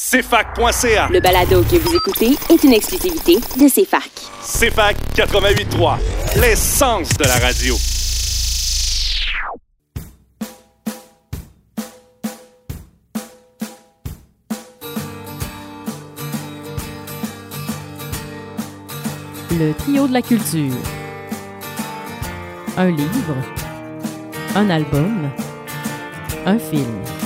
CFAC.ca. Le balado que vous écoutez est une exclusivité de CFAC. CFAC 88.3, l'essence de la radio. Le trio de la culture. Un livre, un album, un film.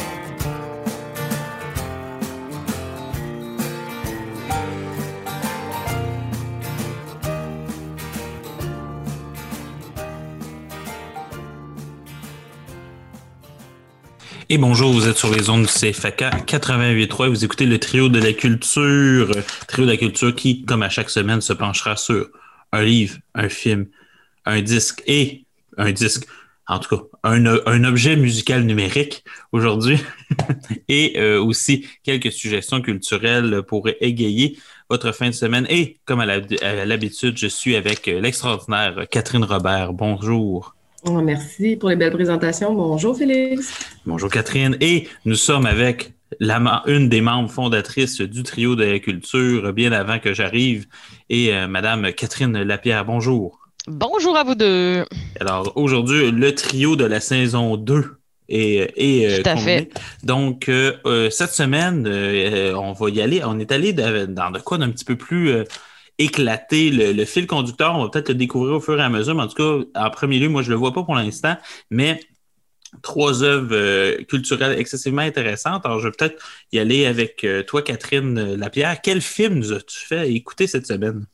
Et bonjour, vous êtes sur les ondes du CFAK 88.3 et vous écoutez le trio de la culture. Trio de la culture qui, comme à chaque semaine, se penchera sur un livre, un film, un disque et un disque, en tout cas, un, objet musical numérique aujourd'hui et euh, aussi quelques suggestions culturelles pour égayer votre fin de semaine. Et comme à l'habitude, je suis avec l'extraordinaire Catherine Robert. Bonjour. Oh, merci pour les belles présentations. Bonjour Félix. Bonjour Catherine. Et nous sommes avec la, une des membres fondatrices du trio de la culture bien avant que j'arrive et euh, Madame Catherine Lapierre. Bonjour. Bonjour à vous deux. Alors aujourd'hui, le trio de la saison 2 est, est Tout à fait. Donc euh, cette semaine, euh, on va y aller. On est allé dans de quoi d'un petit peu plus éclater le, fil conducteur. On va peut-être le découvrir au fur et à mesure, mais en tout cas, en premier lieu, moi, je ne le vois pas pour l'instant, mais trois œuvres euh, culturelles excessivement intéressantes. Alors, je vais peut-être y aller avec euh, toi, Catherine Lapierre. Quel film nous as-tu fait écouter cette semaine?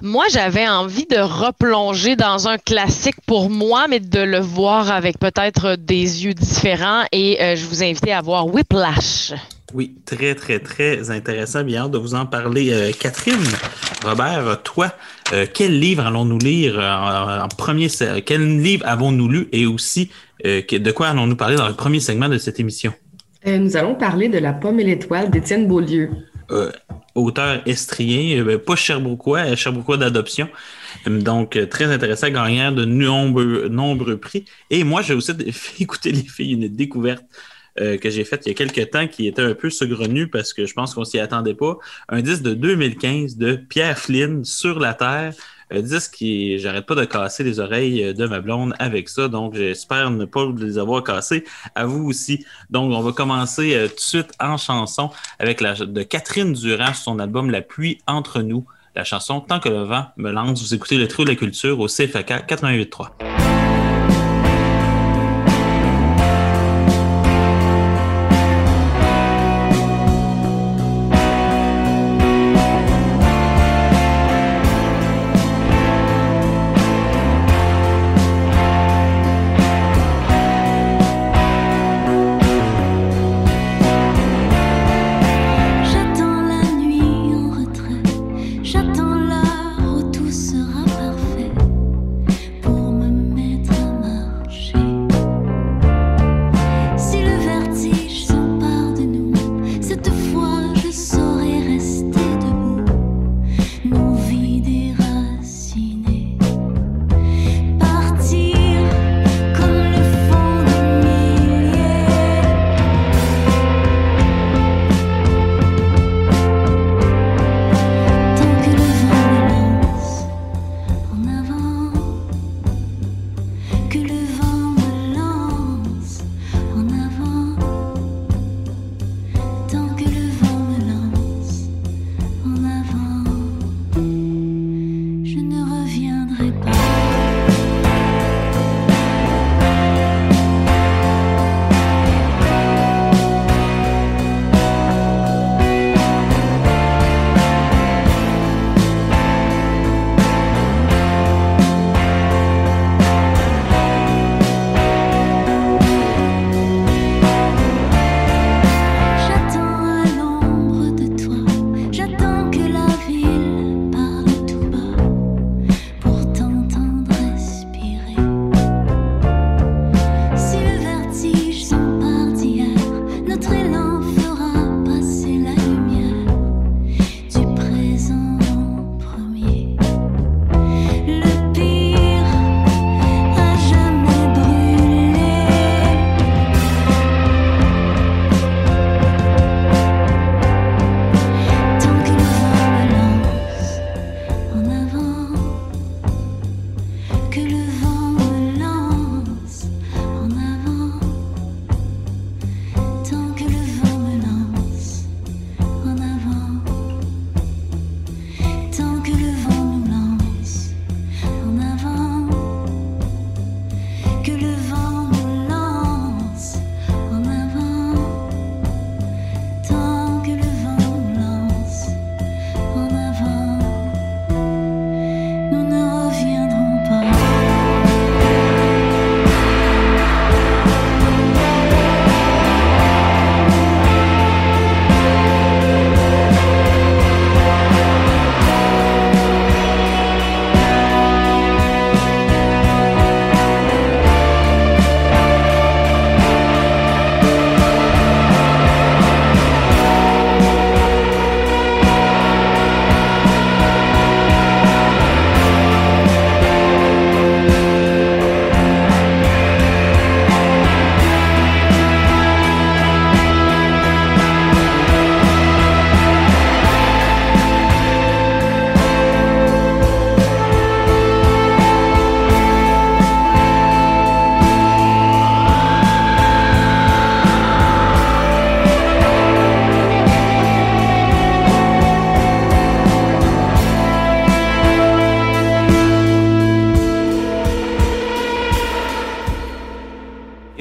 Moi, j'avais envie de replonger dans un classique pour moi, mais de le voir avec peut-être des yeux différents. Et euh, je vous invite à voir Whiplash. Oui, très, très, très intéressant. Bien hâte de vous en parler. Euh, Catherine, Robert, toi, euh, quel livre allons-nous lire en, en, premier? Quel livre avons-nous lu et aussi euh, de quoi allons-nous parler dans le premier segment de cette émission? nous allons parler de La pomme et l'étoile d'Étienne Beaulieu. auteur estrien, pas Sherbrookeois, Sherbrookeois d'adoption. Donc, très intéressant, gagnant de nombreux, nombreux prix. Et moi, j'ai aussi écouté les filles, une découverte euh, que j'ai fait il y a quelques temps qui était un peu saugrenu parce que je pense qu'on s'y attendait pas. Un disque de 2015 de Pierre Flynn sur la Terre. Un disque qui, j'arrête pas de casser les oreilles de ma blonde avec ça, donc j'espère ne pas les avoir cassés. À vous aussi. Donc, on va commencer euh, tout de suite en chanson avec la de Catherine Durand sur son album La pluie entre nous. La chanson Tant que le vent me lance. Vous écoutez le trio de la culture au CFAK 88.3.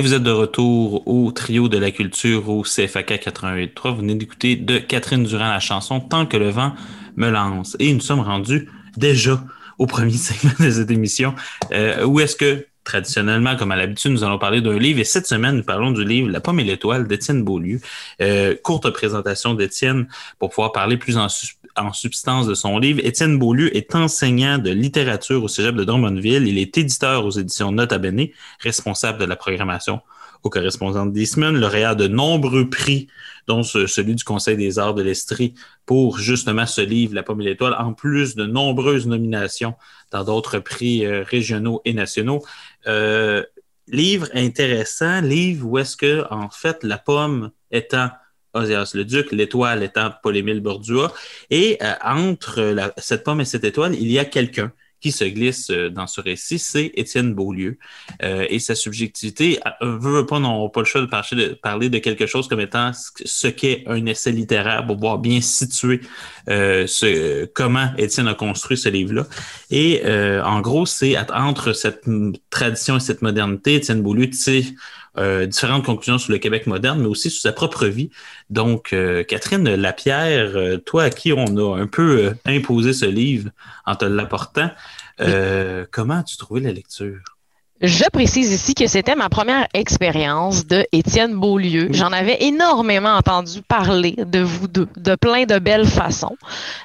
vous êtes de retour au trio de la culture au CFAK 88.3. Vous venez d'écouter de Catherine Durand la chanson Tant que le vent me lance. Et nous sommes rendus déjà au premier segment de cette émission, euh, où est-ce que traditionnellement, comme à l'habitude, nous allons parler d'un livre. Et cette semaine, nous parlons du livre La pomme et l'étoile d'Étienne Beaulieu. Euh, courte présentation d'Étienne pour pouvoir parler plus en, en, substance de son livre. Étienne Beaulieu est enseignant de littérature au Cégep de Drummondville. Il est éditeur aux éditions Nota Bene, responsable de la programmation aux correspondantes d'Eastman, lauréat de nombreux prix, dont celui du Conseil des arts de l'Estrie pour justement ce livre, La pomme et l'étoile, en plus de nombreuses nominations dans d'autres prix euh, régionaux et nationaux. Euh, livre intéressant, livre où est-ce que, en fait, la pomme étant Oséas le Duc, l'étoile étant Paul-Émile Bordua, et euh, entre cette pomme et cette étoile, il y a quelqu'un qui se glisse euh, dans ce récit, c'est Étienne Beaulieu. Euh, et sa subjectivité, euh, veut, veut pas, n'ont pas le choix de parler, de parler de quelque chose comme étant ce qu'est un essai littéraire pour pouvoir bien situer euh, ce, comment Étienne a construit ce livre-là. Et euh, en gros, c'est entre cette tradition et cette modernité, Étienne Beaulieu, tu sais, euh, différentes conclusions sur le Québec moderne, mais aussi sur sa propre vie. Donc, euh, Catherine Lapierre, euh, toi à qui on a un peu imposé ce livre en te l'apportant, comment as-tu trouvé la lecture? Je précise ici que c'était ma première expérience de Étienne Beaulieu. J'en avais énormément entendu parler de vous deux, de plein de belles façons.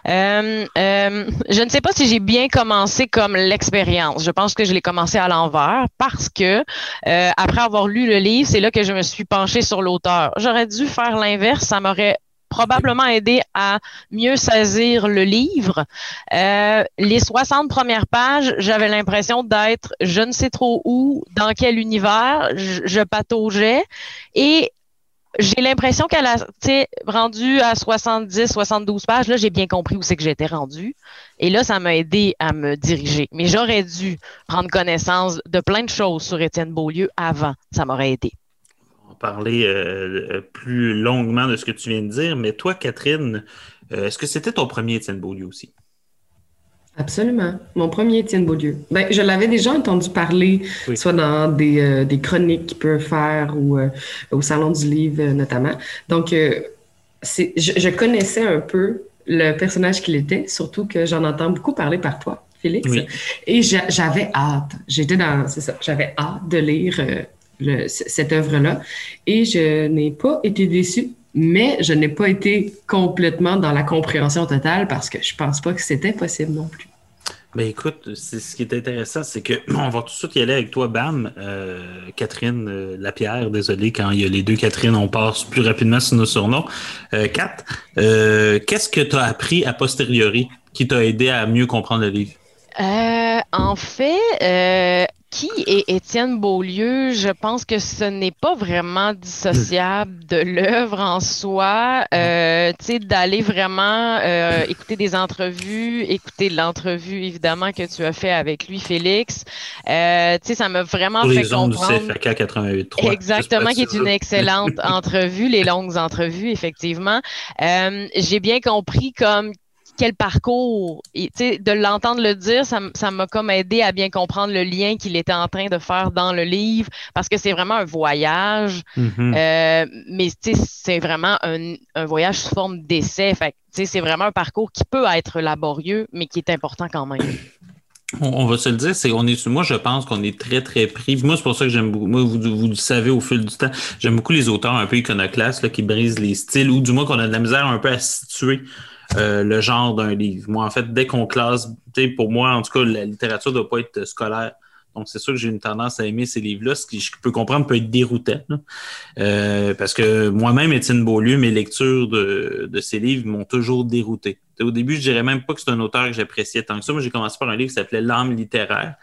Euh, euh, je ne sais pas si j'ai bien commencé comme l'expérience. Je pense que je l'ai commencé à l'envers parce que euh, après avoir lu le livre, c'est là que je me suis penchée sur l'auteur. J'aurais dû faire l'inverse, ça m'aurait probablement aidé à mieux saisir le livre. Euh, les 60 premières pages, j'avais l'impression d'être je ne sais trop où, dans quel univers, je, pataugeais et j'ai l'impression qu'elle a rendu à 70, 72 pages. Là, j'ai bien compris où c'est que j'étais rendu. Et là, ça m'a aidé à me diriger. Mais j'aurais dû prendre connaissance de plein de choses sur Étienne Beaulieu avant. Ça m'aurait aidé parler euh, plus longuement de ce que tu viens de dire, mais toi, Catherine, euh, est-ce que c'était ton premier Étienne Beaulieu aussi? Absolument. Mon premier Étienne Beaulieu. Ben, je l'avais déjà entendu parler, soit dans des, euh, des chroniques qu'il peut faire ou au Salon du Livre notamment. Donc, c'est, je, connaissais un peu le personnage qu'il était, surtout que j'en entends beaucoup parler par toi, Félix. Et j'avais hâte. J'étais dans, c'est ça, j'avais hâte de lire cette œuvre-là. Et je n'ai pas été déçue, mais je n'ai pas été complètement dans la compréhension totale parce que je pense pas que c'était possible non plus. Ben écoute, ce qui est intéressant, c'est que on va tout de suite y aller avec toi, Bam. Euh, Catherine euh, Lapierre, désolé, quand il y a les deux Catherine, on passe plus rapidement sur nos surnoms. Euh, Kat, euh, qu'est-ce que tu as appris a posteriori qui t'a aidé à mieux comprendre le livre? en fait, qui est Étienne Beaulieu? Je pense que ce n'est pas vraiment dissociable de l'œuvre en soi. Euh, tu sais, d'aller vraiment euh, écouter des entrevues, écouter l'entrevue évidemment que tu as fait avec lui, Félix. Euh, tu sais, ça m'a vraiment Pour fait les comprendre. du CFAK 88 Exactement, qui est une excellente entrevue, les longues entrevues, effectivement. J'ai bien compris comme quel parcours. Et, de l'entendre le dire, ça m'a comme aidé à bien comprendre le lien qu'il était en train de faire dans le livre, parce que c'est vraiment un voyage, Mhm. euh, mais c'est vraiment un, un, voyage sous forme d'essai. C'est vraiment un parcours qui peut être laborieux, mais qui est important quand même. On, on va se le dire, c'est on est moi je pense qu'on est très très pris. Moi c'est pour ça que j'aime beaucoup. Moi vous, vous le savez au fil du temps, j'aime beaucoup les auteurs un peu iconoclastes là, qui brisent les styles ou du moins qu'on a de la misère un peu à situer euh, le genre d'un livre. Moi, en fait, dès qu'on classe, pour moi, en tout cas, la littérature ne doit pas être scolaire. Donc, c'est sûr que j'ai une tendance à aimer ces livres-là, ce qui, je peux comprendre, peut être déroutant. Euh, parce que moi-même, Étienne Beaulieu, mes lectures de, de ces livres m'ont toujours dérouté. Au début, je dirais même pas que c'est un auteur que j'appréciais tant que ça. Moi, j'ai commencé par un livre qui s'appelait L'âme littéraire,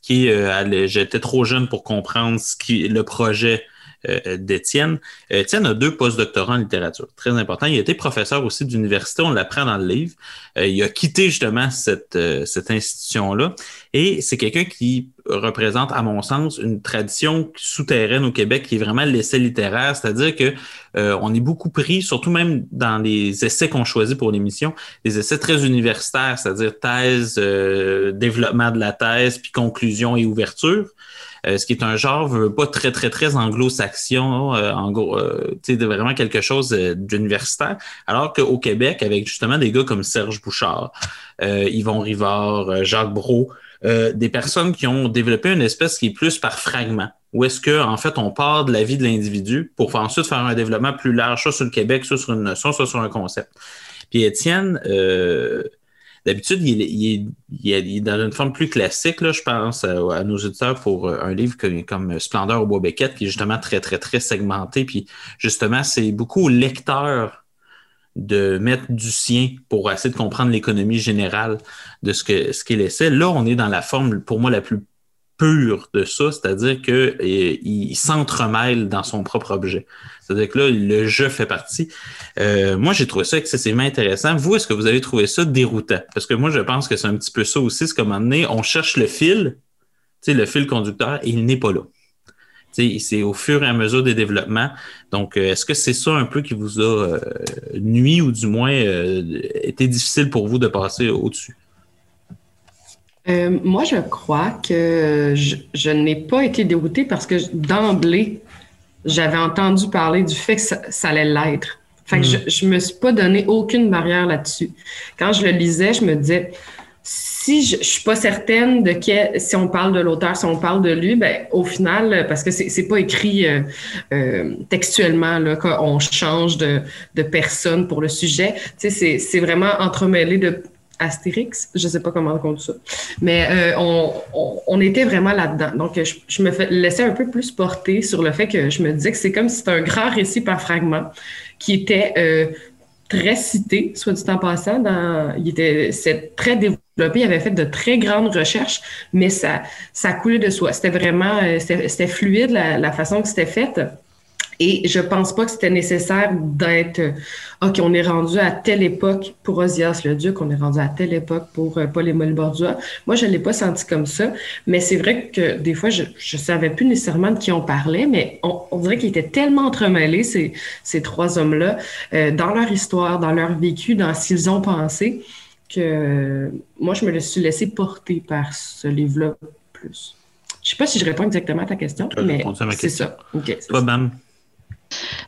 qui euh, j'étais trop jeune pour comprendre ce qui, le projet d'Étienne. Étienne a deux postdoctorats en littérature, très important. Il a été professeur aussi d'université, on l'apprend dans le livre. Euh, il a quitté justement cette, euh, cette institution-là et c'est quelqu'un qui représente, à mon sens, une tradition souterraine au Québec qui est vraiment l'essai littéraire, c'est-à-dire que euh, on est beaucoup pris, surtout même dans les essais qu'on choisit pour l'émission, des essais très universitaires, c'est-à-dire thèse, euh, développement de la thèse, puis conclusion et ouverture. Ce qui est un genre pas très, très, très anglo-saxon, en gros, sais, vraiment quelque chose d'universitaire, alors qu'au Québec, avec justement des gars comme Serge Bouchard, Yvon Rivard, Jacques Brault, des personnes qui ont développé une espèce qui est plus par fragment où est-ce que en fait on part de la vie de l'individu pour ensuite faire un développement plus large, soit sur le Québec, soit sur une notion, soit sur un concept. Puis Étienne, euh, d'habitude, il, est dans une forme plus classique, là, je pense à, nos auditeurs pour euh, un livre comme, Splendeur au bois Beckett, qui est justement très, très, très segmenté. Puis justement, c'est beaucoup au lecteur de mettre du sien pour essayer de comprendre l'économie générale de ce que ce qu'il essaie. Là, on est dans la forme, pour moi, la plus pur de ça, c'est-à-dire qu'il s'entremêle dans son propre objet. C'est-à-dire que là, le jeu fait partie. Euh, moi, j'ai trouvé ça excessivement intéressant. Vous, est-ce que vous avez trouvé ça déroutant? Parce que moi, je pense que c'est un petit peu ça aussi. C'est comme donné, on cherche le fil, le fil conducteur, et il n'est pas là. C'est au fur et à mesure des développements. Donc, euh, est-ce que c'est ça un peu qui vous a euh, nuit ou du moins été difficile pour vous de passer au-dessus? Euh, moi, je crois que je, n'ai pas été déroutée parce que d'emblée, j'avais entendu parler du fait que ça, allait l'être. Fait que hmm. je, ne me suis pas donné aucune barrière là-dessus. Quand je le lisais, je me disais, si je, ne suis pas certaine de quel, si on parle de l'auteur, si on parle de lui, ben au final, parce que c'est, pas écrit euh, euh, textuellement là qu'on change de, de personne pour le sujet. Tu sais, c'est vraiment entremêlé de Astérix, je sais pas comment on dit ça, mais euh, on, était vraiment là-dedans. Donc, je, me laissais un peu plus porter sur le fait que je me disais que c'est comme si c'était un grand récit par fragment qui était euh, très cité, soit du temps passant. Dans, très développé, il avait fait de très grandes recherches, mais ça, ça coulait de soi. C'était vraiment, euh, c'était fluide la, la façon que c'était fait. Et je pense pas que c'était nécessaire d'être OK, on est rendu à telle époque pour Osias le Duc, on est rendu à telle époque pour euh, Paul-Émile Bordua. Moi, je ne l'ai pas senti comme ça, mais c'est vrai que des fois, je ne savais plus nécessairement de qui on parlait, mais on, dirait qu'ils étaient tellement entremêlés, ces, ces trois hommes-là, euh, dans leur histoire, dans leur vécu, dans ce qu'ils ont pensé, que moi, je me suis laissé porter par ce livre-là plus. Je ne sais pas si je réponds exactement à ta question, mais c'est ça. Okay, Toi, Bam.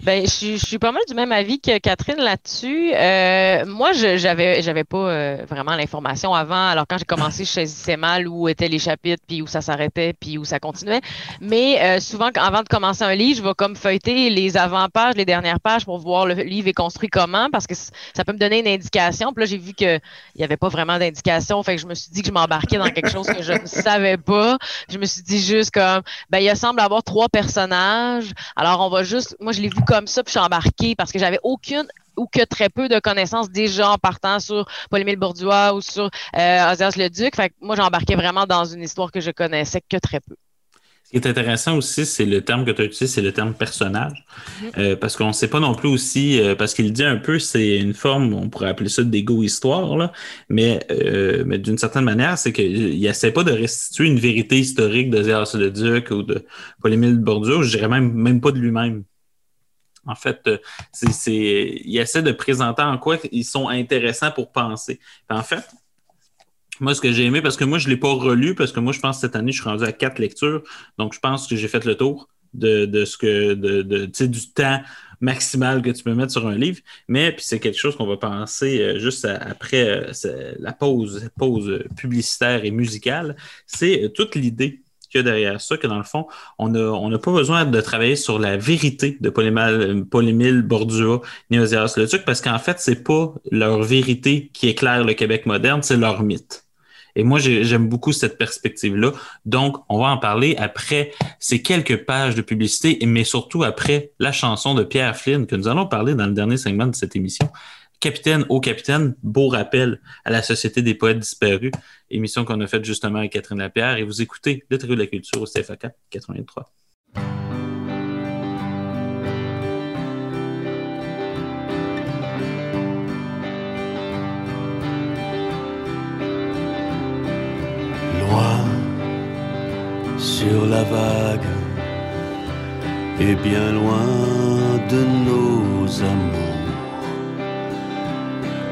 Ben, je, suis pas mal du même avis que Catherine là-dessus. Euh, moi, je j'avais j'avais pas euh, vraiment l'information avant. Alors quand j'ai commencé, je saisissais mal où étaient les chapitres, puis où ça s'arrêtait, puis où ça continuait. Mais euh, souvent, avant de commencer un livre, je vais comme feuilleter les avant-pages, les dernières pages pour voir le livre est construit comment, parce que ça peut me donner une indication. Puis là, j'ai vu qu'il n'y avait pas vraiment d'indication. Fait que je me suis dit que je m'embarquais dans quelque chose que je ne savais pas. Je me suis dit juste comme, ben, il semble avoir trois personnages. Alors, on va juste, moi, je l'ai vu comme ça, puis je suis embarquée parce que j'avais aucune ou que très peu de connaissances déjà en partant sur Paul-Émile Bourdieu ou sur euh, le Duc. Fait que moi, j'embarquais vraiment dans une histoire que je connaissais que très peu. Ce qui est intéressant aussi, c'est le terme que tu as utilisé, c'est le terme personnage. Mm-hmm. Euh, parce qu'on ne sait pas non plus aussi, euh, parce qu'il dit un peu, c'est une forme, on pourrait appeler ça d'égo-histoire, là, mais, euh, mais d'une certaine manière, c'est qu'il n'essaie pas de restituer une vérité historique de le Duc ou de Paul-Émile Bourdieu, je dirais même, même pas de lui-même. En fait, euh, c'est, ils essaient de présenter en quoi ils sont intéressants pour penser. en fait, moi, ce que j'ai aimé, parce que moi, je ne l'ai pas relu, parce que moi, je pense que cette année, je suis rendu à quatre lectures. Donc, je pense que j'ai fait le tour de, que de, du temps maximal que tu peux mettre sur un livre. Mais puis c'est quelque chose qu'on va penser euh, juste après euh, la pause, pause publicitaire et musicale. C'est toute l'idée derrière ça, que dans le fond, on n'a on pas besoin de travailler sur la vérité de Paul-Émile Bordua ni Ozias Le Duc, parce qu'en fait, c'est pas leur vérité qui éclaire le Québec moderne, c'est leur mythe. Et moi, j'aime beaucoup cette perspective-là. Donc, on va en parler après ces quelques pages de publicité, mais surtout après la chanson de Pierre Flynn que nous allons parler dans le dernier segment de cette émission. Capitaine au capitaine, beau rappel à la Société des poètes disparus, émission qu'on a faite justement avec Catherine Lapierre. Et vous écoutez le de la culture au CFAK 83. Loin sur la vague et bien loin de nos amours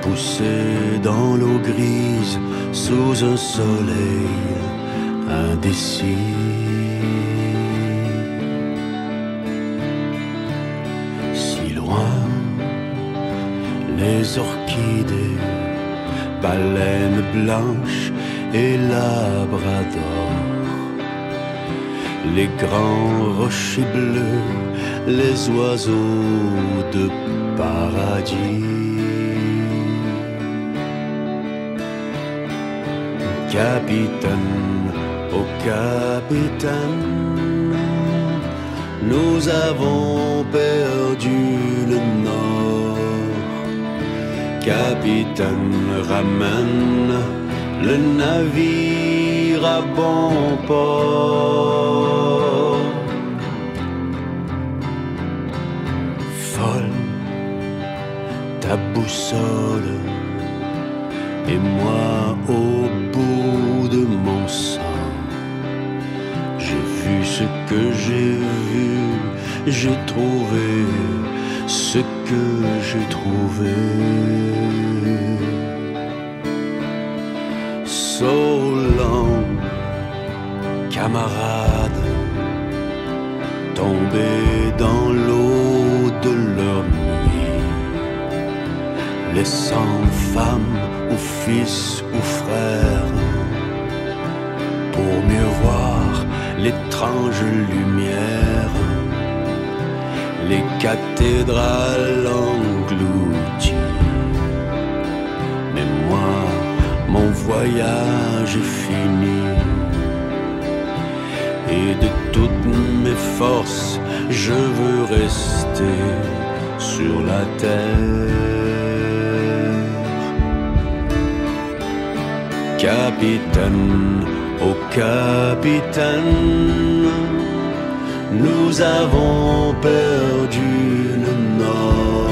poussé dans l'eau grise sous un soleil indécis. Si loin, les orchidées, baleines blanches et labrador, les grands rochers bleus, les oiseaux de paradis. Capitaine, oh capitaine, nous avons perdu le nord. Capitaine, ramène le navire à bon port. Folle, ta boussole et moi au bout de mon sang. J'ai vu ce que j'ai vu, j'ai trouvé ce que j'ai trouvé. So long, camarade, tombé dans l'eau de leur nuit, laissant femme fils ou frère, pour mieux voir l'étrange lumière, les cathédrales englouties. Mais moi, mon voyage est fini. Et de toutes mes forces, je veux rester sur la terre. Capitaine, oh capitaine, nous avons perdu le nord.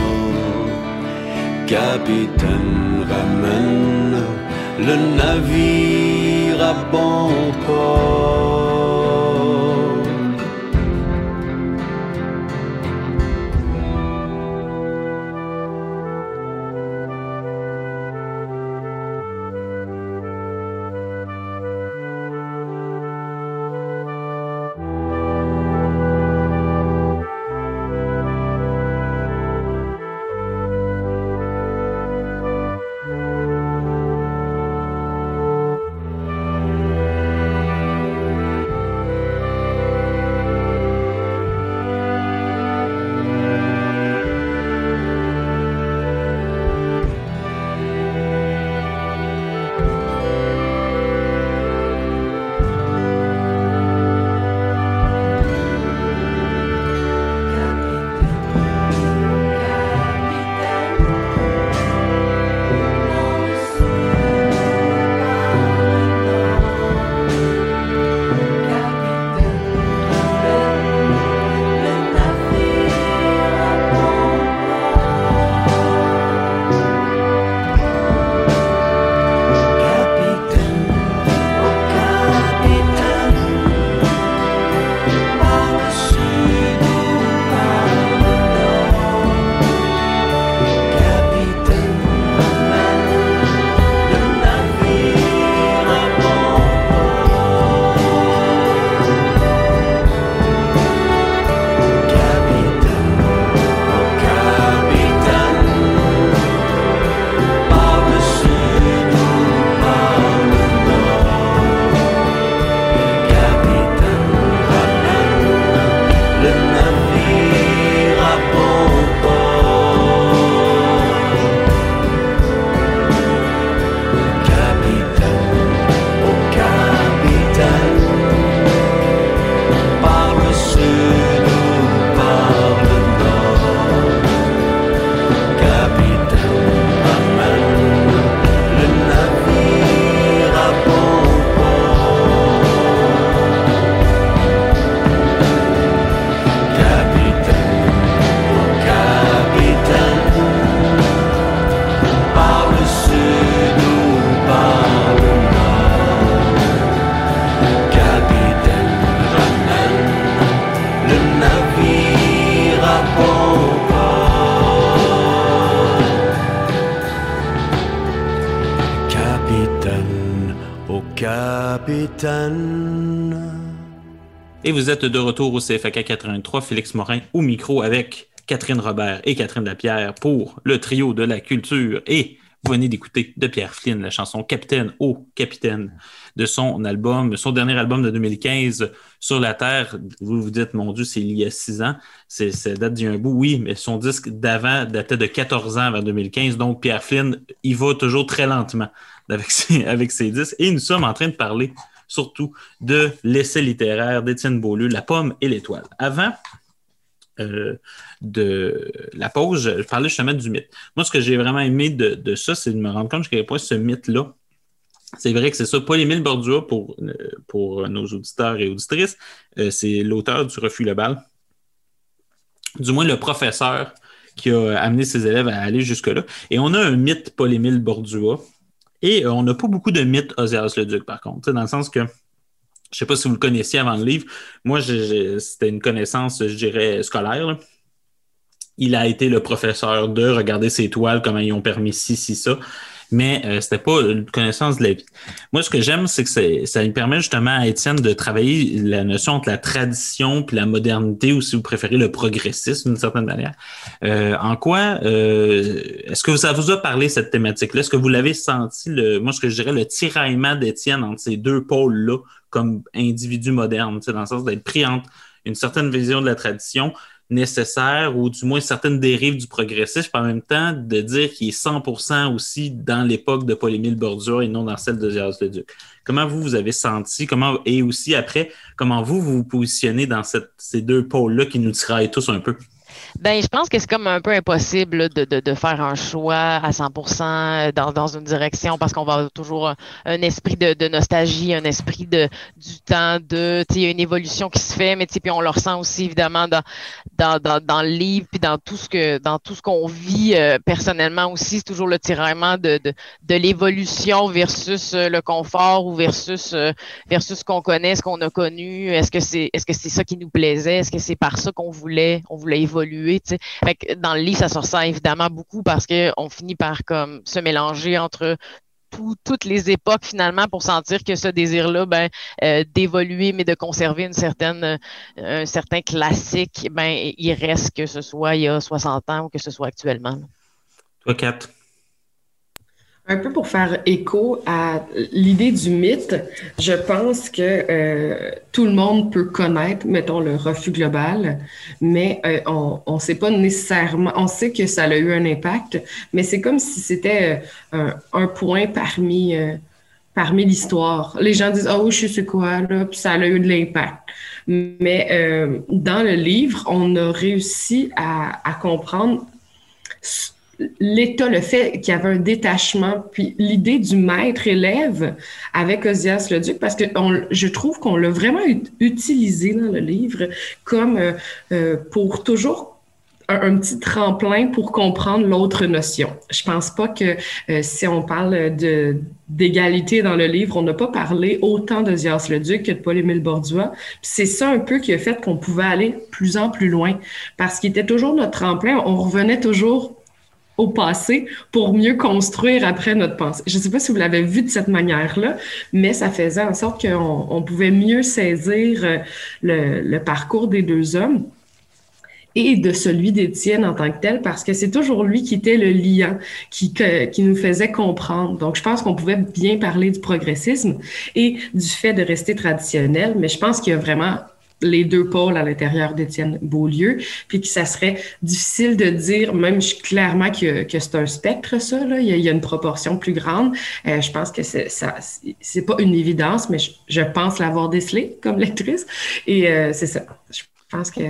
Capitaine, ramène le navire à bon port. Et vous êtes de retour au CFAK 83, Félix Morin au micro avec Catherine Robert et Catherine Lapierre pour le trio de la culture. Et vous venez d'écouter de Pierre Flynn la chanson Capitaine au Capitaine de son album, son dernier album de 2015, Sur la Terre. Vous vous dites, mon Dieu, c'est il y a six ans. C'est, ça date d'il y a un bout, oui, mais son disque d'avant datait de 14 ans vers 2015. Donc, Pierre Flynn, il va toujours très lentement avec ses, avec ses disques. Et nous sommes en train de parler surtout de l'essai littéraire d'Étienne Beaulieu, La pomme et l'étoile. Avant euh, de la pause, je parlais justement du mythe. Moi, ce que j'ai vraiment aimé de, ça, c'est de me rendre compte que ce mythe-là, c'est vrai que c'est ça. Paul-Émile Bordua, pour, euh, pour nos auditeurs et auditrices, euh, c'est l'auteur du Refus le bal. Du moins, le professeur qui a amené ses élèves à aller jusque-là. Et on a un mythe Paul-Émile Bordua. Et on n'a pas beaucoup de mythes Osias le Duc, par contre, dans le sens que je ne sais pas si vous le connaissiez avant le livre. Moi, c'était une connaissance, je dirais, scolaire. Il a été le professeur de regarder ses toiles, comment ils ont permis ci, ci, ça mais euh, c'était pas une connaissance de la vie. Moi, ce que j'aime, c'est que ça lui permet justement à Étienne de travailler la notion entre la tradition puis la modernité, ou si vous préférez le progressisme d'une certaine manière. Euh, en quoi euh, est-ce que ça vous a parlé cette thématique-là? Est-ce que vous l'avez senti, le, moi, ce que je dirais, le tiraillement d'Étienne entre ces deux pôles-là comme individu moderne, dans le sens d'être pris entre une certaine vision de la tradition, nécessaire ou du moins certaines dérives du progressisme, en même temps de dire qu'il est 100% aussi dans l'époque de Paul-Émile Bordure et non dans celle de Gérard Leduc. Comment vous, vous avez senti, comment, et aussi après, comment vous vous, positionnez dans ces deux pôles-là qui nous tiraillent tous un peu? Ben, je pense que c'est comme un peu impossible de, de, de, faire un choix à 100% dans, dans une direction parce qu'on va avoir toujours un, esprit de, de, nostalgie, un esprit de du temps de, il y a une évolution qui se fait, mais puis on le ressent aussi évidemment dans, dans, dans, dans le livre puis dans tout ce que dans tout ce qu'on vit euh, personnellement aussi, c'est toujours le tiraillement de, de, de l'évolution versus euh, le confort ou versus euh, versus ce qu'on connaît, ce qu'on a connu. Est-ce que c'est est-ce que c'est ça qui nous plaisait? Est-ce que c'est par ça qu'on voulait on voulait évoluer? Dans le livre, ça se ressent évidemment beaucoup parce qu'on finit par comme se mélanger entre toutes les époques finalement pour sentir que ce désir-là, ben, euh, d'évoluer, mais de conserver une certaine, euh, un certain classique, ben, il reste que ce soit il y a 60 ans ou que ce soit actuellement. Toi, Kat? Un peu pour faire écho à l'idée du mythe, je pense que euh, tout le monde peut connaître, mettons, le refus global, mais euh, on ne sait pas nécessairement, on sait que ça a eu un impact, mais c'est comme si c'était euh, un, point parmi, parmi l'histoire. Les gens disent, oh, je sais quoi, là, puis ça a eu de l'impact. Mais dans le livre, on a réussi à, à comprendre l'État, le fait qu'il y avait un détachement, puis l'idée du maître-élève avec Osias le Duc, parce que je trouve qu'on l'a vraiment utilisé dans le livre comme euh, euh, pour toujours un, petit tremplin pour comprendre l'autre notion. Je pense pas que euh, si on parle d'égalité dans le livre, on n'a pas parlé autant de le Duc que de Paul-Émile Bordua. C'est ça un peu qui a fait qu'on pouvait aller plus en plus loin, parce qu'il était toujours notre tremplin. On revenait toujours au passé pour mieux construire après notre pensée. Je ne sais pas si vous l'avez vu de cette manière-là, mais ça faisait en sorte qu'on on pouvait mieux saisir euh, le, le parcours des deux hommes et de celui d'Étienne en tant que tel, parce que c'est toujours lui qui était le liant, qui, qui nous faisait comprendre. Donc, je pense qu'on pouvait bien parler du progressisme et du fait de rester traditionnel, mais je pense qu'il y a vraiment les deux pôles à l'intérieur d'Étienne Beaulieu, puis que ça serait difficile de dire, même clairement que, que c'est un spectre, ça, là. Il, y a, une proportion plus grande. Euh, je pense que c'est, ça, c'est pas une évidence, mais je, pense l'avoir décelé comme lectrice. Et euh, c'est ça. Je pense que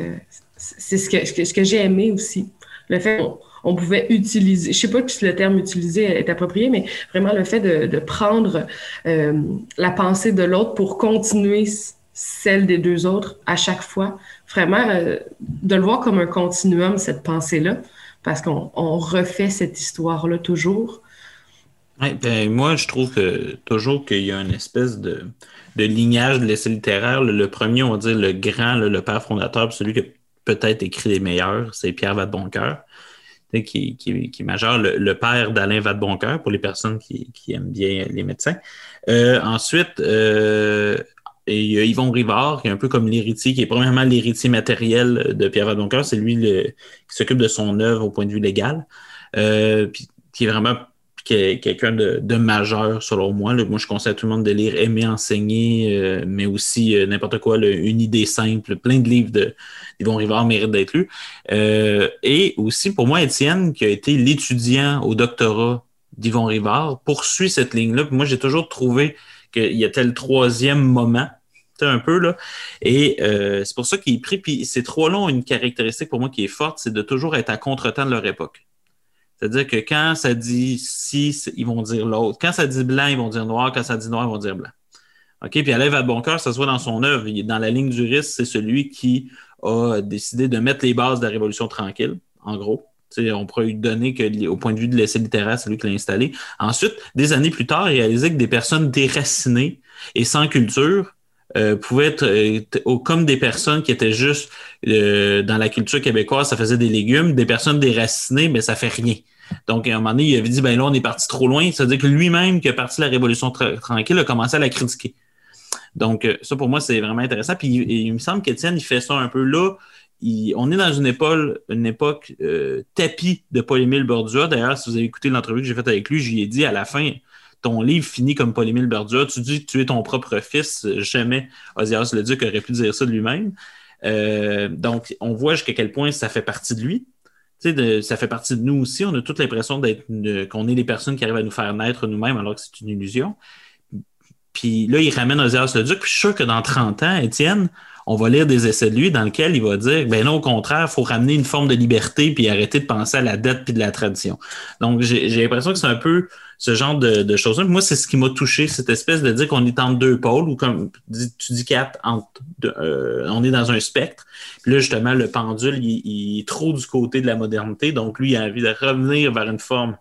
c'est ce que, ce que, j'ai aimé aussi. Le fait qu'on on pouvait utiliser, je sais pas si le terme utilisé est approprié, mais vraiment le fait de, de prendre euh, la pensée de l'autre pour continuer celle des deux autres à chaque fois. Vraiment, euh, de le voir comme un continuum, cette pensée-là, parce qu'on refait cette histoire-là toujours. ben, moi, je trouve toujours qu'il y a une espèce de, lignage de l'essai littéraire. Le, premier, on va dire le grand, le père fondateur, celui qui peut-être écrit les meilleurs, c'est Pierre Vadeboncoeur. qui, est majeur, le, père d'Alain Vadeboncoeur, pour les personnes qui, qui, aiment bien les médecins. Euh, ensuite, euh, il y a Yvon Rivard, qui est un peu comme l'héritier, qui est premièrement l'héritier matériel de Pierre Vadeboncoeur. C'est lui qui s'occupe de son œuvre au point de vue légal. Euh, puis, qui est vraiment quelqu'un de, majeur, selon moi. moi, je conseille à tout le monde de lire Aimer enseigner, euh, mais aussi euh, n'importe quoi, une idée simple. Plein de livres d'Yvon Rivard méritent d'être lus. Et aussi, pour moi, Étienne, qui a été l'étudiant au doctorat d'Yvon Rivard, poursuit cette ligne-là. Moi, j'ai toujours trouvé qu'il y a tel troisième moment un peu là. Et c'est pour ça qu'il pris. Puis ces trois-là ont une caractéristique pour moi qui est forte, c'est de toujours être à contre-temps de leur époque. C'est-à-dire que quand ça dit si, ils vont dire l'autre. Quand ça dit blanc, ils vont dire noir. Quand ça dit noir, ils vont dire blanc. OK? Puis Alain Vadeboncoeur, ça se voit dans son œuvre. Dans la ligne du risque, c'est celui qui a décidé de mettre les bases de la Révolution tranquille, en gros. on pourrait lui donner que, au point de vue de l'essai littéraire, c'est lui qui l'a installé. Ensuite, des années plus tard, il réalisait que des personnes déracinées et sans culture euh, pouvaient être euh, comme des personnes qui étaient juste euh, dans la culture québécoise, ça faisait des légumes, des personnes déracinées, mais ça fait rien. Donc, à un moment donné, il avait dit, ben là, on est parti trop loin. C'est-à-dire que lui-même, qui a parti de la Révolution tranquille, a commencé à la critiquer. Donc, ça, pour moi, c'est vraiment intéressant. Puis, il, me semble qu'Étienne, il fait ça un peu là. on est dans une époque, une époque tapis de Paul-Émile Bordua. D'ailleurs, si vous avez écouté l'entrevue que j'ai faite avec lui, lui ai dit à la fin, ton livre finit comme Paul-Émile Bordua. Tu dis que tu es ton propre fils. Jamais Osias le Duc aurait pu dire ça de lui-même. Euh, donc, on voit jusqu'à quel point ça fait partie de lui. Ça fait partie de nous aussi. On a toute l'impression d'être qu'on est les personnes qui arrivent à nous faire naître nous-mêmes alors que c'est une illusion. Puis là, il ramène Osias le Duc. Puis je suis sûr que dans 30 ans, Étienne, on va lire des essais de lui dans lesquels il va dire ben non, au contraire, il faut ramener une forme de liberté puis arrêter de penser à la dette puis de la tradition. Donc, j'ai l'impression que c'est un peu ce genre de, choses-là. Moi, c'est ce qui m'a touché, cette espèce de dire qu'on est entre deux pôles, ou comme tu dis, Kat, euh, on est dans un spectre. Puis là, justement, le pendule, il, est trop du côté de la modernité. Donc, lui, il a envie de revenir vers une forme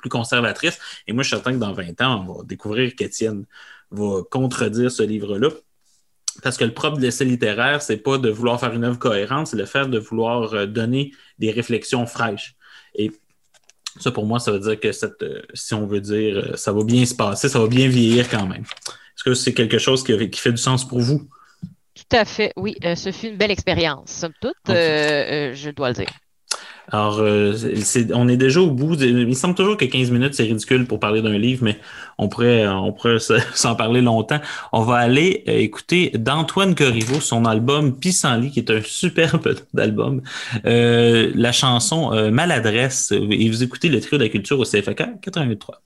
plus conservatrice. Et moi, je suis certain que dans 20 ans, on va découvrir qu'Étienne va contredire ce livre-là. Parce que le propre de l'essai littéraire, c'est pas de vouloir faire une œuvre cohérente, c'est le fait de vouloir euh, donner des réflexions fraîches. Et ça, pour moi, ça veut dire que cette, euh, si on veut dire, euh, ça va bien se passer, ça va bien vieillir quand même. Est-ce que c'est quelque chose qui, fait du sens pour vous? Tout à fait, oui. ce fut une belle expérience, somme toute, je dois le dire. Alors, euh, on est déjà au bout. il me semble toujours que 15 minutes, c'est ridicule pour parler d'un livre, mais on pourrait, on pourrait s'en parler longtemps. On va aller euh, écouter d'Antoine Corriveau, son album Pissenlit, qui est un superbe album. Euh, la chanson Maladresse. Et vous écoutez le trio de la culture au CFK 83.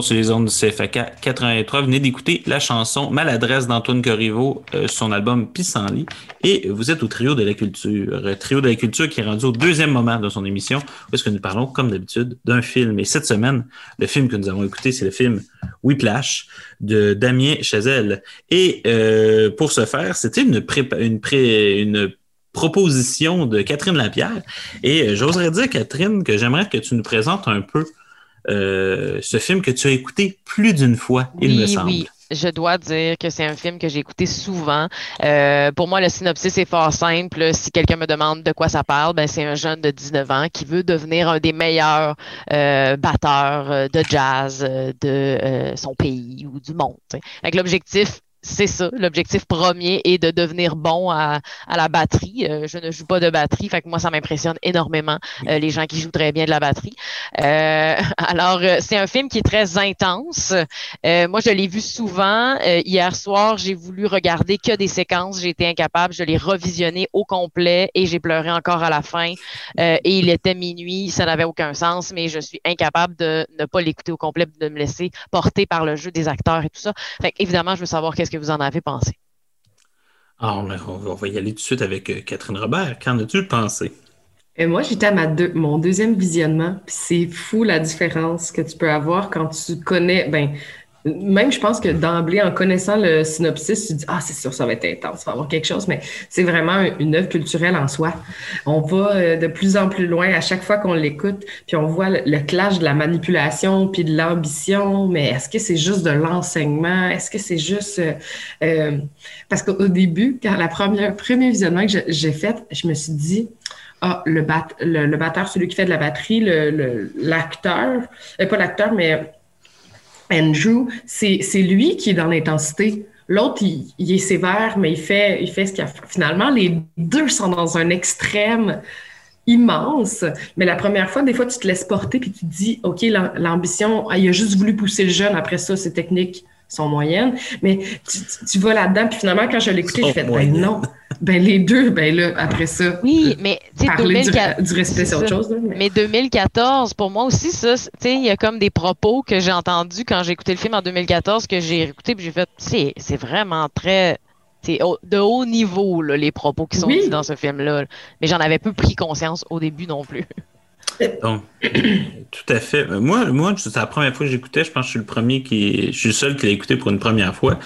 Sur les ondes du CFAK 83. Venez d'écouter la chanson Maladresse d'Antoine Corriveau, euh, son album Pissenlit. Et vous êtes au Trio de la Culture. Trio de la Culture qui est rendu au deuxième moment de son émission, est-ce que nous parlons, comme d'habitude, d'un film. Et cette semaine, le film que nous avons écouté, c'est le film Whiplash de Damien Chazelle. Et euh, pour ce faire, c'était une, une, une proposition de Catherine Lapierre. Et euh, j'oserais dire, Catherine, que j'aimerais que tu nous présentes un peu euh, ce film que tu as écouté plus d'une fois, il me semble. Oui. Je dois dire que c'est un film que j'ai écouté souvent. Euh, pour moi, le synopsis est fort simple. Si quelqu'un me demande de quoi ça parle, ben, c'est un jeune de 19 ans qui veut devenir un des meilleurs euh, batteurs de jazz de son pays ou du monde. Avec l'objectif c'est ça. L'objectif premier est de devenir bon à, à la batterie. Euh, je ne joue pas de batterie, fait que moi, ça m'impressionne énormément, euh, les gens qui jouent très bien de la batterie. Euh, alors, c'est un film qui est très intense. moi, je l'ai vu souvent. hier soir, j'ai voulu regarder que des séquences. J'ai été incapable. Je l'ai revisionné au complet et j'ai pleuré encore à la fin. et il était minuit. Ça n'avait aucun sens, mais je suis incapable de ne pas l'écouter au complet, de me laisser porter par le jeu des acteurs et tout ça. Fait évidemment, je veux savoir qu'est-ce que vous en avez pensé? Alors, ah, on va y aller tout de suite avec euh, Catherine Robert. Qu'en as-tu pensé? Et moi, j'étais à ma mon deuxième visionnement. C'est fou la différence que tu peux avoir quand tu connais. Ben, même, je pense que d'emblée, en connaissant le synopsis, tu dis Ah, c'est sûr, ça va être intense, ça va avoir quelque chose, mais c'est vraiment une œuvre culturelle en soi. On va euh, de plus en plus loin à chaque fois qu'on l'écoute, puis on voit le, clash de la manipulation puis de l'ambition, mais est-ce que c'est juste de l'enseignement? Est-ce que c'est juste. Euh, euh, parce qu'au début, quand la première, premier visionnement que j'ai fait, je me suis dit ah, le, bat, le, batteur, celui qui fait de la batterie, l'acteur, le, pas l'acteur, mais Andrew, c'est lui qui est dans l'intensité. L'autre, il, est sévère, mais il fait, il fait ce qu'il a. Finalement, les deux sont dans un extrême immense. Mais la première fois, des fois, tu te laisses porter puis tu te dis, OK, l'ambition, il a juste voulu pousser le jeune. Après ça, c'est technique sont moyennes. Mais tu, tu vas là-dedans, puis finalement, quand je l'ai écouté, j'ai fait, ben non. Ben les deux, ben là, après ça. Oui, mais parler du, respect, c'est autre chose. mais... 2014, pour moi aussi, ça, tu sais, il y a comme des propos que j'ai entendus quand j'ai écouté le film en 2014 que j'ai écouté, puis j'ai fait, c'est vraiment très c'est de haut niveau, là, les propos qui sont dit dans ce film-là. Mais j'en avais peu pris conscience au début non plus. Tout à fait. Moi, moi c'est la première fois que j'écoutais. Je pense que je suis le premier qui. Je suis le seul qui l'a écouté pour une première fois.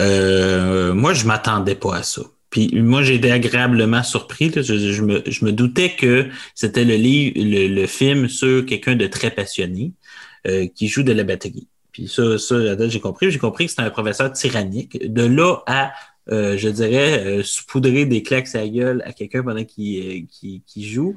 Euh, moi, je m'attendais pas à ça. Puis moi, j'ai été agréablement surpris. Je, me, doutais que c'était le livre, le, film sur quelqu'un de très passionné euh, qui joue de la batterie. Puis ça, ça j'ai compris. J'ai compris que c'était un professeur tyrannique. De là à euh, je dirais, euh, saupoudrer des claques à la gueule à quelqu'un pendant qu'il joue.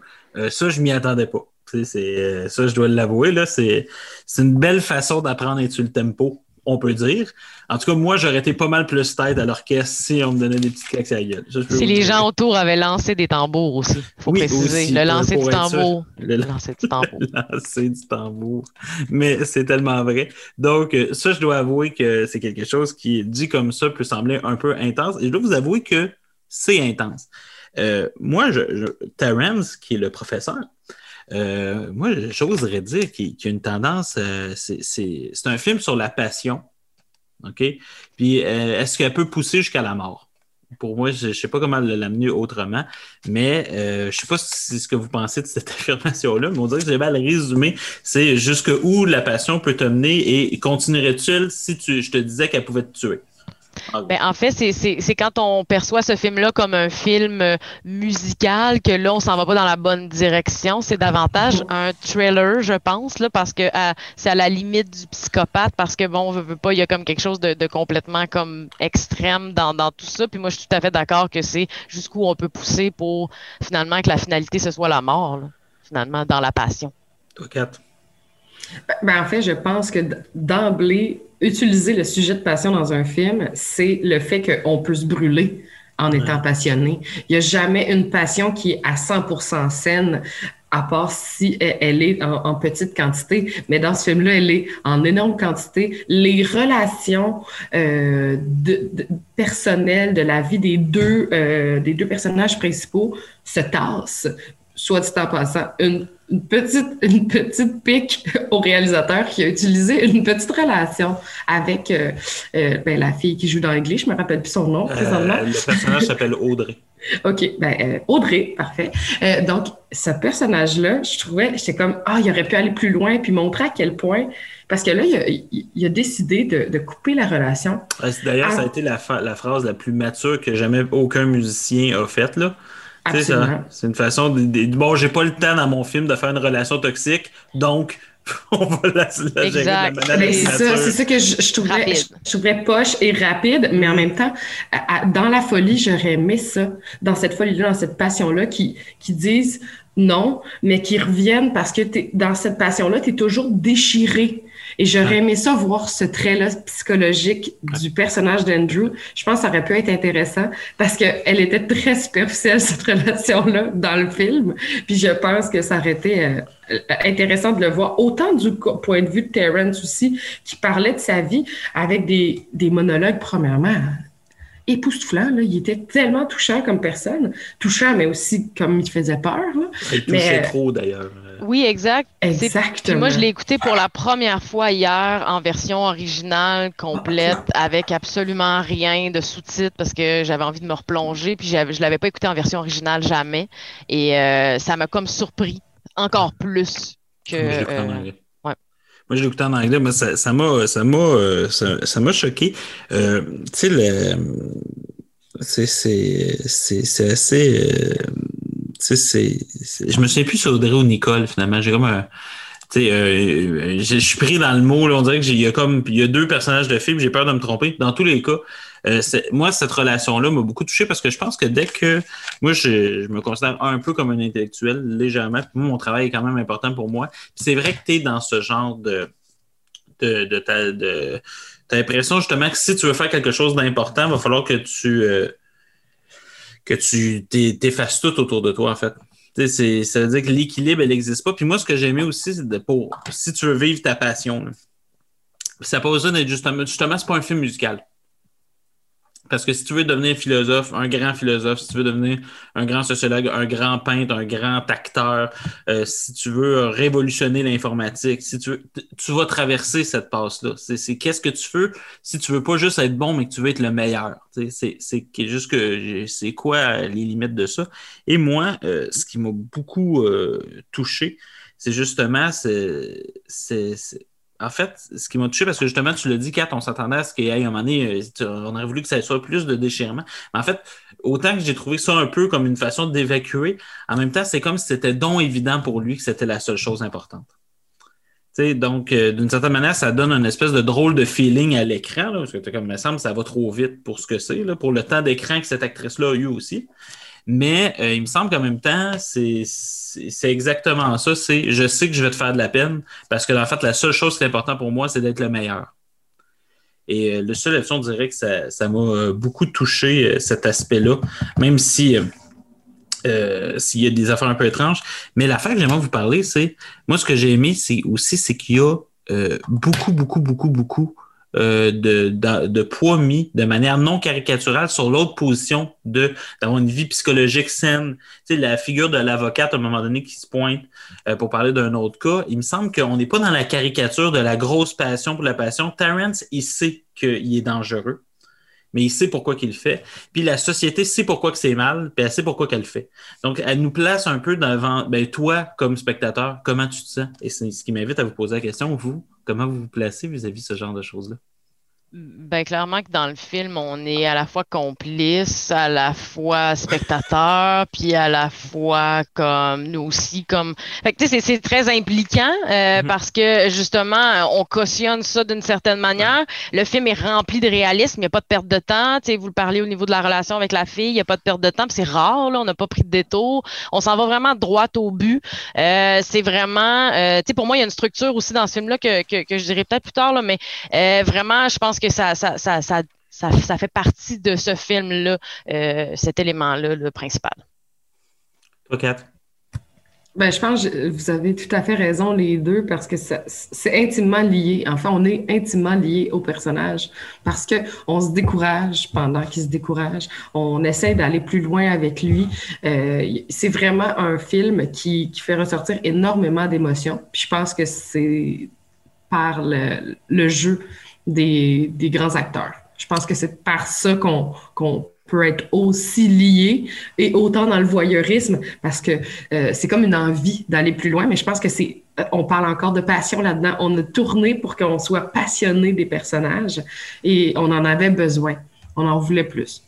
ça, je m'y attendais pas. C'est, euh, ça, je dois l'avouer. Là, c'est, c'est une belle façon d'apprendre à être sur le tempo, on peut dire. En tout cas, moi, j'aurais été pas mal plus tête à l'orchestre si on me donnait des petites claques à la gueule. si les gens autour avaient lancé des tambours aussi, faut préciser. le lancer du tambour. Le, lancer du tambour. lancer du tambour. Mais c'est tellement vrai. Donc, euh, ça, je dois avouer que c'est quelque chose qui, dit comme ça, peut sembler un peu intense. Et je dois vous avouer que c'est intense. Euh, moi, je, Terence, qui est le professeur, euh, moi, j'oserais dire qu'il y a une tendance, euh, c'est un film sur la passion. OK? Puis, euh, est-ce qu'elle peut pousser jusqu'à la mort? Pour moi, je ne sais pas comment l'amener autrement, mais je ne sais pas si ce que vous pensez de cette affirmation-là, mais on dirait que j'ai mal résumé. C'est jusqu'où la passion peut te mener et continuerait-il si tu, je te disais qu'elle pouvait te tuer? Ah ben, en fait, c'est quand on perçoit ce film-là comme un film euh, musical que là, on s'en va pas dans la bonne direction. C'est davantage un thriller, je pense, là, parce que c'est à la limite du psychopathe, parce que bon, on veut, pas, il y a comme quelque chose de, complètement comme extrême dans, dans, tout ça. Puis moi, je suis tout à fait d'accord que c'est jusqu'où on peut pousser pour finalement que la finalité, ce soit la mort, finalement, dans la passion. Toi, Kat? Ben, en fait, je pense que d'emblée, utiliser le sujet de passion dans un film, c'est le fait qu'on peut se brûler en étant passionné. Il n'y a jamais une passion qui est à 100% saine, à part si elle est en, petite quantité. Mais dans ce film-là, elle est en énorme quantité. Les relations euh, de, personnelles de la vie des deux, euh, des deux personnages principaux se tassent. Soit dit en passant, une une petite, une petite pique au réalisateur qui a utilisé une petite relation avec euh, euh, ben, la fille qui joue dans l'Église. Je me rappelle plus son nom présentement. Euh, le personnage s'appelle Audrey. OK, ben, Audrey, parfait. donc, ce personnage-là, je trouvais, j'étais comme, ah, il aurait pu aller plus loin puis montrer à quel point. Parce que là, il a, décidé de, couper la relation. D'ailleurs, ça a été la, la, phrase la plus mature que jamais aucun musicien a faite, là. C'est une façon de, bon, j'ai pas le temps dans mon film de faire une relation toxique, donc on va la, la gérer C'est ça, que je, trouverais, je, poche et rapide, mais en même temps, dans la folie, j'aurais aimé ça, dans cette folie-là, dans cette passion-là, qui, qui disent non, mais qui reviennent parce que dans cette passion-là, tu es toujours déchiré. Et j'aurais aimé ça voir ce trait-là psychologique du personnage d'Andrew. Je pense que ça aurait pu être intéressant parce qu'elle était très superficielle, cette relation-là, dans le film. Puis je pense que ça aurait été euh, intéressant de le voir, autant du point de vue de Terrence aussi, qui parlait de sa vie avec des, des monologues, premièrement, époustouflant. Là. Il était tellement touchant comme personne. Touchant, mais aussi comme il faisait peur. Il touchait trop, d'ailleurs. Oui, exact. Exactement. moi, je l'ai écouté pour la première fois hier en version originale, complète, avec absolument rien de sous-titres parce que j'avais envie de me replonger. Puis je ne l'avais pas écouté en version originale jamais. Et euh, ça m'a comme surpris encore plus que. Euh, moi, je l'ai écouté en anglais, mais ça, ça m'a ça m'a euh, ça, m'a choqué. tu sais, c'est c'est assez c'est, je me souviens plus sur Audrey ou Nicole, finalement. J'ai comme un. Euh, je suis pris dans le mot, là, on dirait qu'il y a comme il y a deux personnages de film, j'ai peur de me tromper. Dans tous les cas, euh, moi, cette relation-là m'a beaucoup touché parce que je pense que dès que moi, je, me considère un peu comme un intellectuel, légèrement, moi, mon travail est quand même important pour moi. c'est vrai que tu es dans ce genre de de, de, de, t'as l'impression justement que si tu veux faire quelque chose d'important, il va falloir que tu euh, que tu t'effaces tout autour de toi, en fait. ça veut dire que l'équilibre, elle n'existe pas. Puis moi, ce que j'ai aimé aussi, c'est de pour si tu veux vivre ta passion, ça pas besoin d'être justement, justement, c'est pas un film musical. Parce que si tu veux devenir philosophe, un grand philosophe, si tu veux devenir un grand sociologue, un grand peintre, un grand acteur, euh, si tu veux révolutionner l'informatique, si tu veux, tu vas traverser cette passe-là. C'est qu'est-ce que tu veux si tu veux pas juste être bon, mais que tu veux être le meilleur. C'est juste que c'est quoi les limites de ça? Et moi, euh, ce qui m'a beaucoup euh, touché, c'est justement c'est en fait, ce qui m'a touché, parce que justement, tu l'as dit, Kat, on s'attendait à ce qu'il y ait un moment donné, euh, on aurait voulu que ça soit plus de déchirement. Mais en fait, autant que j'ai trouvé ça un peu comme une façon d'évacuer, en même temps, c'est comme si c'était donc évident pour lui que c'était la seule chose importante. sais, donc, euh, d'une certaine manière, ça donne une espèce de drôle de feeling à l'écran, parce que comme il me semble, ça va trop vite pour ce que c'est, pour le temps d'écran que cette actrice-là a eu aussi. Mais euh, il me semble qu'en même temps, c'est exactement ça. C'est je sais que je vais te faire de la peine parce que en fait, la seule chose qui est importante pour moi, c'est d'être le meilleur. Et euh, le seul là on dirait que ça m'a euh, beaucoup touché cet aspect-là, même si s'il y a des affaires un peu étranges. Mais l'affaire que j'aimerais vous parler, c'est moi ce que j'ai aimé, c'est aussi c'est qu'il y a beaucoup, beaucoup, beaucoup, beaucoup euh, de, poids mis de manière non caricaturale sur l'autre position de d'avoir une vie psychologique saine. Tu sais, la figure de l'avocate à un moment donné qui se pointe euh, pour parler d'un autre cas, il me semble qu'on n'est pas dans la caricature de la grosse passion pour la passion. Terrence, il sait qu'il est dangereux mais il sait pourquoi qu'il le fait. Puis la société sait pourquoi que c'est mal, puis elle sait pourquoi qu'elle le fait. Donc, elle nous place un peu devant, ben, toi, comme spectateur, comment tu te sens? Et c'est ce qui m'invite à vous poser la question, vous, Comment vous vous placez vis-à-vis de ce genre de choses-là? Ben, clairement que dans le film, on est à la fois complice, à la fois spectateur, puis à la fois comme nous aussi comme. Fait que tu sais, c'est très impliquant euh, mm-hmm. parce que justement, on cautionne ça d'une certaine manière. Le film est rempli de réalisme, il n'y a pas de perte de temps. Tu sais, vous le parlez au niveau de la relation avec la fille, il n'y a pas de perte de temps, c'est rare, là, on n'a pas pris de détour. On s'en va vraiment droit au but. Euh, c'est vraiment, euh, tu sais, pour moi, il y a une structure aussi dans ce film-là que, que, que je dirais peut-être plus tard, là, mais vraiment, je pense que ça, ça, ça, ça, ça fait partie de ce film-là, euh, cet élément-là, le principal. Toi, Kat? Ben, je pense que vous avez tout à fait raison, les deux, parce que c'est intimement lié. Enfin, on est intimement lié au personnage parce que on se décourage pendant qu'il se décourage. On essaie d'aller plus loin avec lui. Euh, c'est vraiment un film qui, qui fait ressortir énormément d'émotions. Puis je pense que c'est par le, le jeu des, grands acteurs. Je pense que c'est par ça qu'on qu'on peut être aussi lié et autant dans le voyeurisme parce que euh, c'est comme une envie d'aller plus loin, mais je pense que c'est, euh, on parle encore de passion là-dedans. On a tourné pour qu'on soit passionné des personnages et on en avait besoin. On en voulait plus.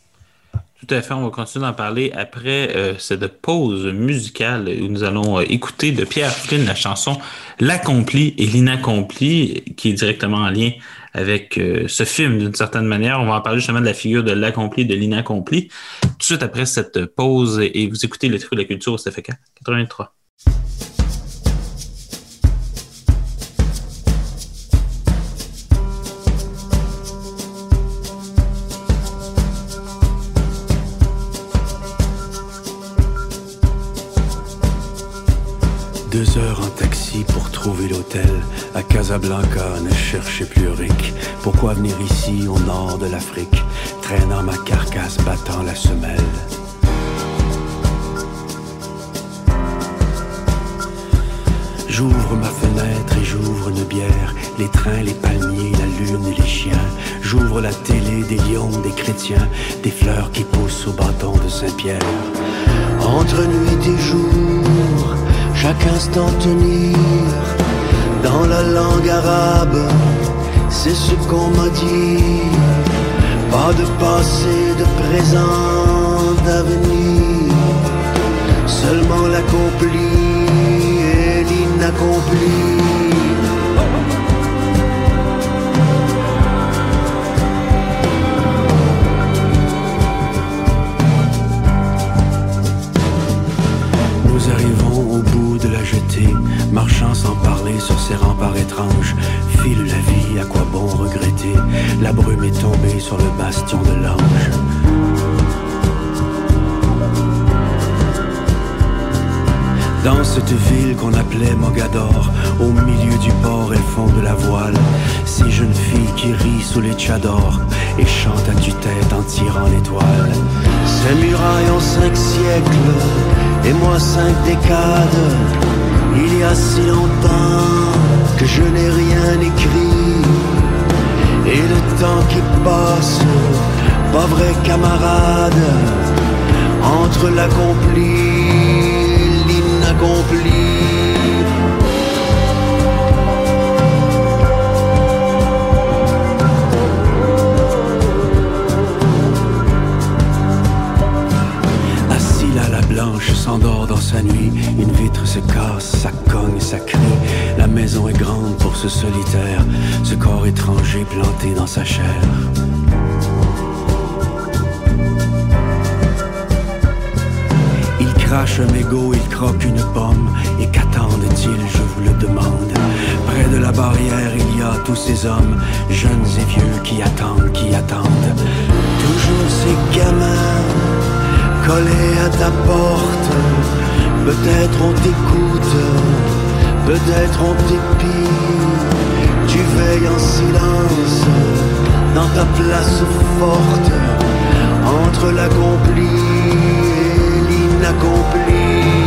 Tout à fait, on va continuer d'en parler après euh, cette pause musicale où nous allons écouter de Pierre Flynn la chanson L'accompli et l'inaccompli qui est directement en lien avec euh, ce film d'une certaine manière. On va en parler justement de la figure de l'accompli de l'inaccompli tout de suite après cette pause et vous écoutez le truc de la culture au CFK 83. Trouver l'hôtel. À Casablanca, ne cherchez plus Rick. Pourquoi venir ici, au nord de l'Afrique, traînant ma carcasse, battant la semelle? J'ouvre ma fenêtre et j'ouvre une bière, les trains, les palmiers, la lune et les chiens. J'ouvre la télé, des lions, des chrétiens, des fleurs qui poussent au bâton de Saint-Pierre. Entre nuit et jour, chaque instant tenir dans la langue arabe, c'est ce qu'on m'a dit. Pas de passé, de présent, d'avenir, seulement l'accompli et l'inaccompli. Marchant sans parler sur ces remparts étranges. File la vie, à quoi bon regretter? La brume est tombée sur le bastion de l'ange. Dans cette ville qu'on appelait Mogador, au milieu du port et le fond de la voile, ces jeunes filles qui rient sous les tchadors et chantent à tue-tête en tirant l'étoile. Ces murailles ont cinq siècles et moi cinq décades. Il y a si longtemps que je n'ai rien écrit. Et le temps qui passe, pas vrai camarade, entre l'accompli et l'inaccompli. S'endort dans sa nuit, une vitre se casse, ça cogne, ça crie. La maison est grande pour ce solitaire, ce corps étranger planté dans sa chair. Il crache un mégot, il croque une pomme, et qu'attendent-ils, je vous le demande Près de la barrière, il y a tous ces hommes, jeunes et vieux, qui attendent, qui attendent. Toujours ces gamins collé à ta porte. Peut-être on t'écoute, peut-être on t'épie. Tu veilles en silence dans ta place forte entre l'accompli et l'inaccompli.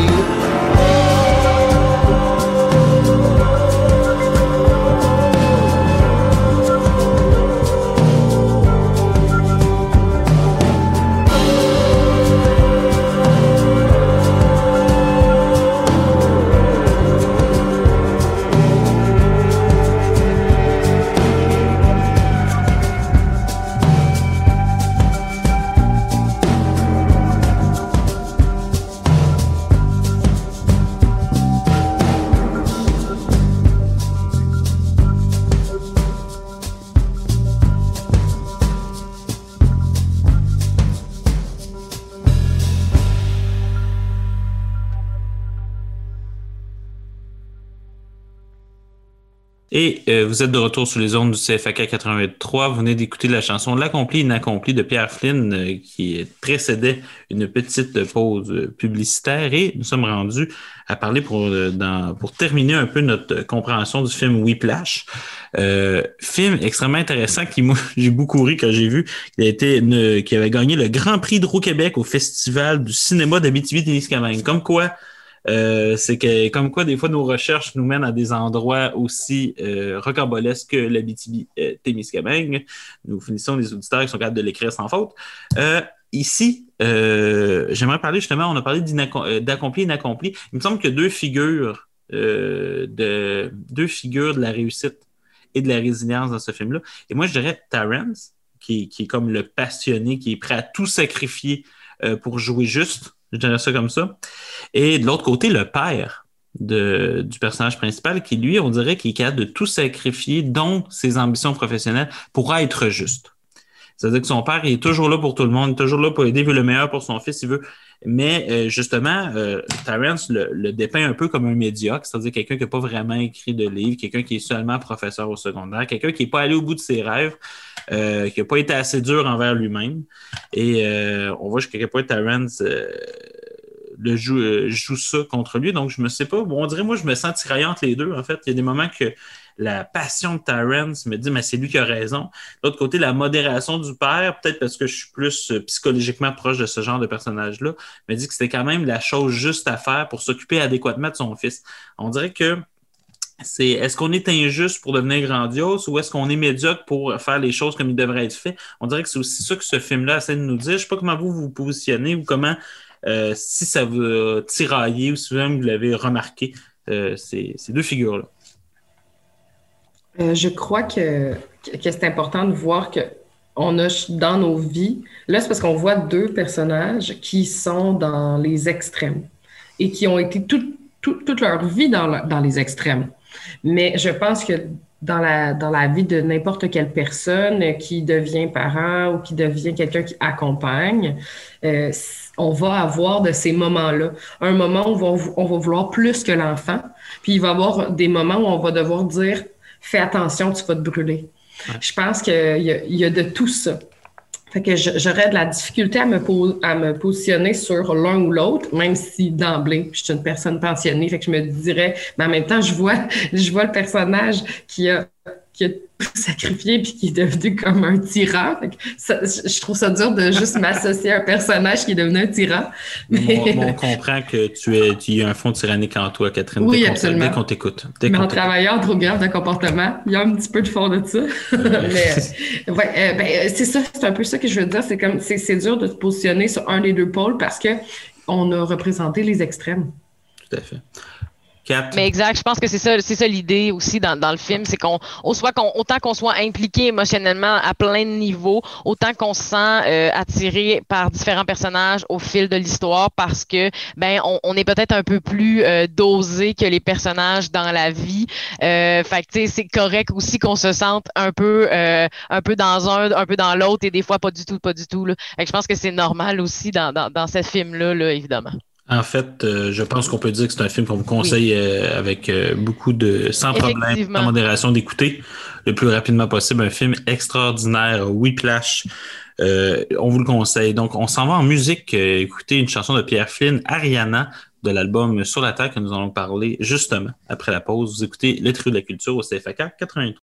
Vous êtes de retour sur les ondes du CFAK 83. Vous venez d'écouter la chanson L'accompli inaccompli de Pierre Flynn euh, qui précédait une petite pause publicitaire. Et nous sommes rendus à parler pour, euh, pour terminer un peu notre compréhension du film Whiplash. Euh, film extrêmement intéressant qui, moi, j'ai beaucoup ri quand j'ai vu qu'il a été qui avait gagné le Grand Prix de Québec au Festival du cinéma d'Abitibi-Témiscamingue. Comme quoi, euh, c'est que comme quoi des fois nos recherches nous mènent à des endroits aussi euh, rocambolesques que l'Abitibi euh. Nous finissons les auditeurs qui sont capables de l'écrire sans faute. Euh, ici, j'aimerais parler justement, on a parlé d'accompli et inaccompli. Il me semble que deux figures de deux figures de la réussite et de la résilience dans ce film-là. Et moi, je dirais Terrence, qui, qui, est comme le passionné, qui est prêt à tout sacrifier pour jouer juste je dirais ça comme ça. Et de l'autre côté, le père du personnage principal, qui lui, on dirait qu'il est capable de tout sacrifier, dont ses ambitions professionnelles, pour être juste. C'est-à-dire que son père il est toujours là pour tout le monde, toujours là pour aider, il le meilleur pour son fils, il veut. Mais euh, justement, euh, Terence le, dépeint un peu comme un médiocre, c'est-à-dire quelqu'un qui n'a pas vraiment écrit de livre, quelqu'un qui est seulement professeur au secondaire, quelqu'un qui n'est pas allé au bout de ses rêves, euh, qui n'a pas été assez dur envers lui-même. Et euh, on voit jusqu'à quel point Terence joue, joue ça contre lui. Donc, je me sais pas. Bon, on dirait, moi, je me sens tiraillé entre les deux. En fait, il y a des moments que la passion de Terrence me dit, mais c'est lui qui a raison. D'autre côté, la modération du père, peut-être parce que je suis plus psychologiquement proche de ce genre de personnage-là, me dit que c'était quand même la chose juste à faire pour s'occuper adéquatement de son fils. On dirait que c'est est-ce qu'on est injuste pour devenir grandiose ou est-ce qu'on est médiocre pour faire les choses comme il devrait être fait? On dirait que c'est aussi ça que ce film-là essaie de nous dire. Je ne sais pas comment vous vous positionnez ou comment, euh, si ça vous tirailler ou si même vous l'avez remarqué, euh, ces, deux figures-là. Euh, je crois que, que c'est important de voir que on a dans nos vies, là c'est parce qu'on voit deux personnages qui sont dans les extrêmes et qui ont été toute leur vie dans, dans les extrêmes. Mais je pense que dans la, dans la vie de n'importe quelle personne qui devient parent ou qui devient quelqu'un qui accompagne, euh, on va avoir de ces moments-là. Un moment où on va, vouloir plus que l'enfant, puis il va y avoir des moments où on va devoir dire fais attention, tu vas te brûler. Je pense qu'il y, a de tout ça. Fait que j'aurais de la difficulté à me, à me positionner sur l'un ou l'autre, même si d'emblée, je suis une personne pensionnée. Fait que je me dirais, mais en même temps, je vois, je vois le personnage qui a, qui a tout sacrifié puis qui est devenu comme un tyran. je trouve ça dur de juste m'associer à un personnage qui est devenu un tyran. Mais... on comprend que tu es, tu as un fond tyrannique en toi, Catherine. Oui, absolument. Dès qu'on t'écoute. Mais en travaillant trop grave de comportement, il y a un petit peu de fond de ça. Mais, ouais, euh, ben, c'est ça, c'est un peu ça que je veux dire. C'est comme, c'est dur de se positionner sur un des deux pôles parce que on a représenté les extrêmes. Tout à fait. Mais exact, je pense que c'est ça, c'est ça l'idée aussi dans, dans le film, c'est qu'on, soit qu'on, autant qu'on soit impliqué émotionnellement à plein de niveaux, autant qu'on se sent euh, attiré par différents personnages au fil de l'histoire, parce que ben on, on est peut-être un peu plus euh, dosé que les personnages dans la vie. Euh, fait que c'est correct aussi qu'on se sente un peu, euh, un peu dans un, un peu dans l'autre, et des fois pas du tout, pas du tout. Là. Fait que je pense que c'est normal aussi dans, dans, dans ce film-là, là, évidemment. En fait, euh, je pense qu'on peut dire que c'est un film qu'on vous conseille euh, avec euh, beaucoup de, sans problème, sans modération d'écouter le plus rapidement possible. Un film extraordinaire, Whiplash. on vous le conseille. Donc, on s'en va en musique, écouter une chanson de Pierre Flynn, Ariana, de l'album Sur la Terre que nous allons parler justement après la pause. Vous écoutez Le Trio de la Culture au CFAK 83.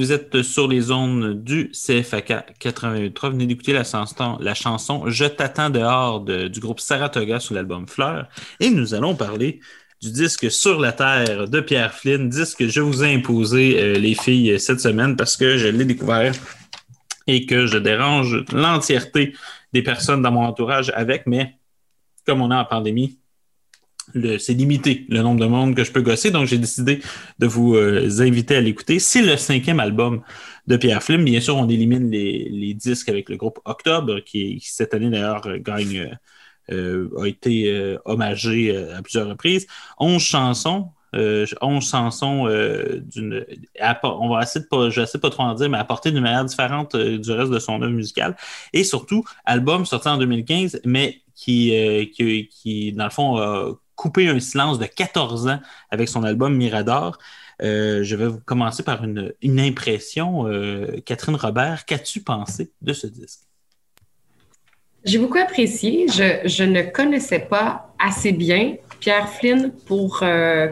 Vous êtes sur les zones du CFAK 88.3. Vous venez d'écouter la chanson, Je t'attends dehors de- du groupe Saratoga sur l'album Fleurs. Et nous allons parler du disque Sur la Terre de Pierre Flynn, disque que je vous ai imposé, euh, les filles, cette semaine parce que je l'ai découvert et que je dérange l'entièreté des personnes dans mon entourage avec, mais comme on est en pandémie, c'est limité le nombre de monde que je peux gosser, donc j'ai décidé de vous euh, inviter à l'écouter. C'est le cinquième album de Pierre Flynn. Bien sûr, on élimine les, les disques avec le groupe Octobre, qui, cette année d'ailleurs euh, gagne, euh, a été euh, hommagé à plusieurs reprises. 11 chansons. Euh, 11 chansons d'une. On va essayer de pas, je sais pas trop en dire, mais apporter d'une manière différente du reste de son œuvre musicale. Et surtout, album sorti en 2015, mais qui, qui, qui dans le fond, a coupé un silence de 14 ans avec son album Mirador. Euh, je vais vous commencer par une, impression. Euh, Catherine Robert, qu'as-tu pensé de ce disque? J'ai beaucoup apprécié. Je, ne connaissais pas assez bien Pierre Flynn pour euh,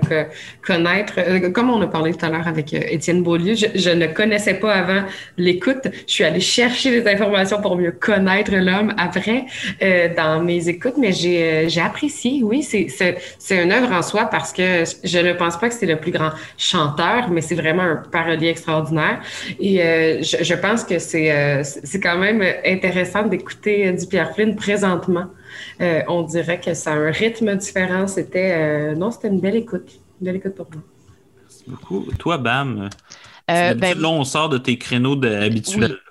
connaître, euh, comme on a parlé tout à l'heure avec euh, Étienne Beaulieu, je, je, ne connaissais pas avant l'écoute. Je suis allée chercher des informations pour mieux connaître l'homme après euh, dans mes écoutes, mais j'ai, j'ai apprécié. Oui, c'est, c'est, c'est une œuvre en soi parce que je ne pense pas que c'est le plus grand chanteur, mais c'est vraiment un parolier extraordinaire. Et je, je, pense que c'est, c'est quand même intéressant d'écouter du Pierre Flynn présentement. Euh, on dirait que ça a un rythme différent. C'était euh, non, c'était une belle écoute, une belle écoute pour moi. Merci beaucoup. Toi, Bam, euh, ben, là, on sort de tes créneaux de, habituels. Oui.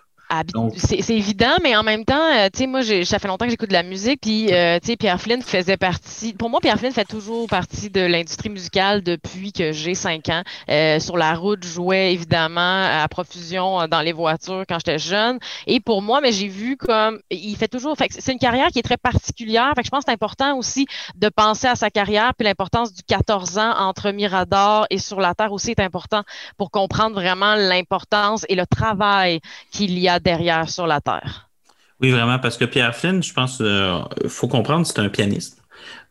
C'est évident, mais en même temps, euh, tu sais, moi, ça fait longtemps que j'écoute de la musique, puis, euh, tu sais, Pierre Flynn faisait partie, pour moi, Pierre Flynn fait toujours partie de l'industrie musicale depuis que j'ai cinq ans. Euh, sur la route, je jouais évidemment à profusion dans les voitures quand j'étais jeune. Et pour moi, mais j'ai vu comme, il fait toujours, c'est une carrière qui est très particulière. Fait que je pense que c'est important aussi de penser à sa carrière, puis l'importance du 14 ans entre Mirador et Sur la Terre aussi est important pour comprendre vraiment l'importance et le travail qu'il y a derrière sur la terre. Oui, vraiment, parce que Pierre Flynn, je pense, euh, faut comprendre, c'est un pianiste.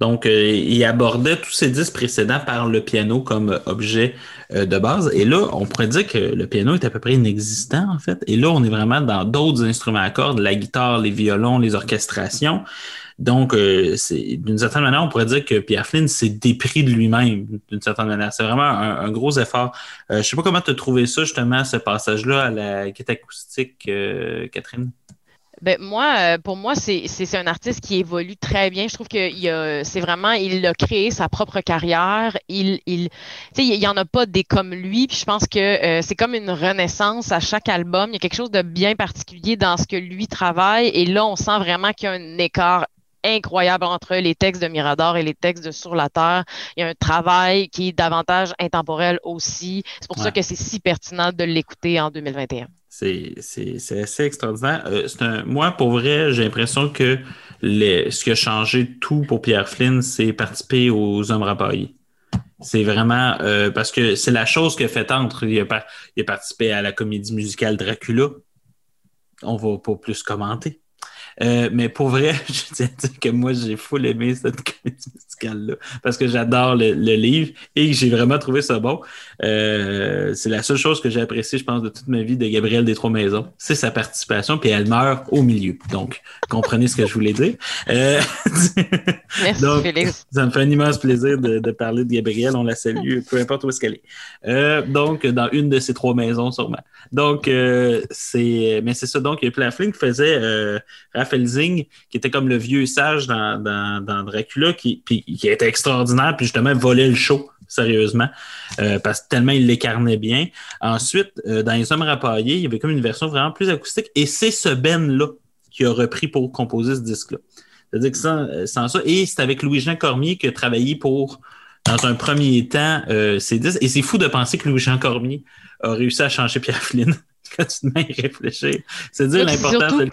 Donc, euh, il abordait tous ses disques précédents par le piano comme objet euh, de base. Et là, on pourrait dire que le piano est à peu près inexistant, en fait. Et là, on est vraiment dans d'autres instruments à cordes, la guitare, les violons, les orchestrations. Donc, euh, d'une certaine manière, on pourrait dire que Pierre Flynn s'est dépris de lui-même, d'une certaine manière. C'est vraiment un, gros effort. Euh, je sais pas comment tu as trouvé ça, justement, ce passage-là à la guitare acoustique, euh, Catherine? Ben, moi, pour moi, c'est un artiste qui évolue très bien. Je trouve que c'est vraiment, il a créé sa propre carrière. Il, il, il n'y en a pas des comme lui. Puis je pense que c'est comme une renaissance à chaque album. Il y a quelque chose de bien particulier dans ce que lui travaille. Et là, on sent vraiment qu'il y a un écart incroyable entre les textes de Mirador et les textes de Sur la Terre. Il y a un travail qui est davantage intemporel aussi. C'est pour ouais. ça que c'est si pertinent de l'écouter en 2021. C'est assez extraordinaire. Euh, un, moi, pour vrai, j'ai l'impression que les, ce qui a changé tout pour Pierre Flynn, c'est participer aux Hommes rapaillés. C'est vraiment euh, parce que c'est la chose que fait entre. Il a, il a participé à la comédie musicale Dracula. On va pas plus commenter. Euh, mais pour vrai, je tiens à dire que moi, j'ai full aimé cette comédie musicale-là parce que j'adore le, le, livre et j'ai vraiment trouvé ça bon. Euh, c'est la seule chose que j'ai appréciée, je pense, de toute ma vie de Gabrielle des Trois Maisons. C'est sa participation, puis elle meurt au milieu. Donc, comprenez ce que je voulais dire. Euh, Merci, donc, Félix. Ça me fait un immense plaisir de, de parler de Gabrielle. On la salue, peu importe où est-ce qu'elle est. Euh, donc, dans une de ces trois maisons, sûrement. Donc, euh, c'est... Mais c'est ça. Donc, il y a qui faisait... Pierre Felzing, qui était comme le vieux sage dans, dans, Dracula, qui, puis, qui était extraordinaire, puis justement volait le show, sérieusement, euh, parce que tellement il l'incarnait bien. Ensuite, euh, dans Les Hommes rapaillés, il y avait comme une version vraiment plus acoustique, et c'est ce Ben-là qui a repris pour composer ce disque-là. C'est-à-dire que sans, sans, ça, et c'est avec Louis-Jean Cormier qui a travaillé pour, dans un premier temps, ces disques, et c'est fou de penser que Louis-Jean Cormier a réussi à changer Pierre Flynn quand tu à réfléchir. C'est dire l'importance de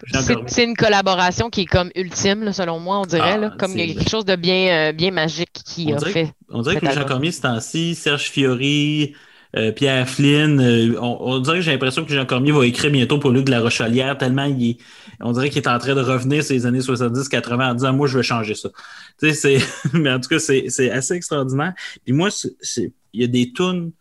C'est une collaboration qui est comme ultime, selon moi, on dirait. Ah, comme quelque chose de bien, euh, bien magique qui a fait. On dirait que Jean Cormier, ce temps-ci, Serge Fiori, euh, Pierre Flynn, euh, on, dirait que j'ai l'impression que Jean Cormier va écrire bientôt pour Luc de la Rochelière, tellement il est, on dirait qu'il est en train de revenir ces années 70-80 en disant Moi, je vais changer ça. Tu sais, mais en tout cas, c'est assez extraordinaire. Puis moi, il y a des tunes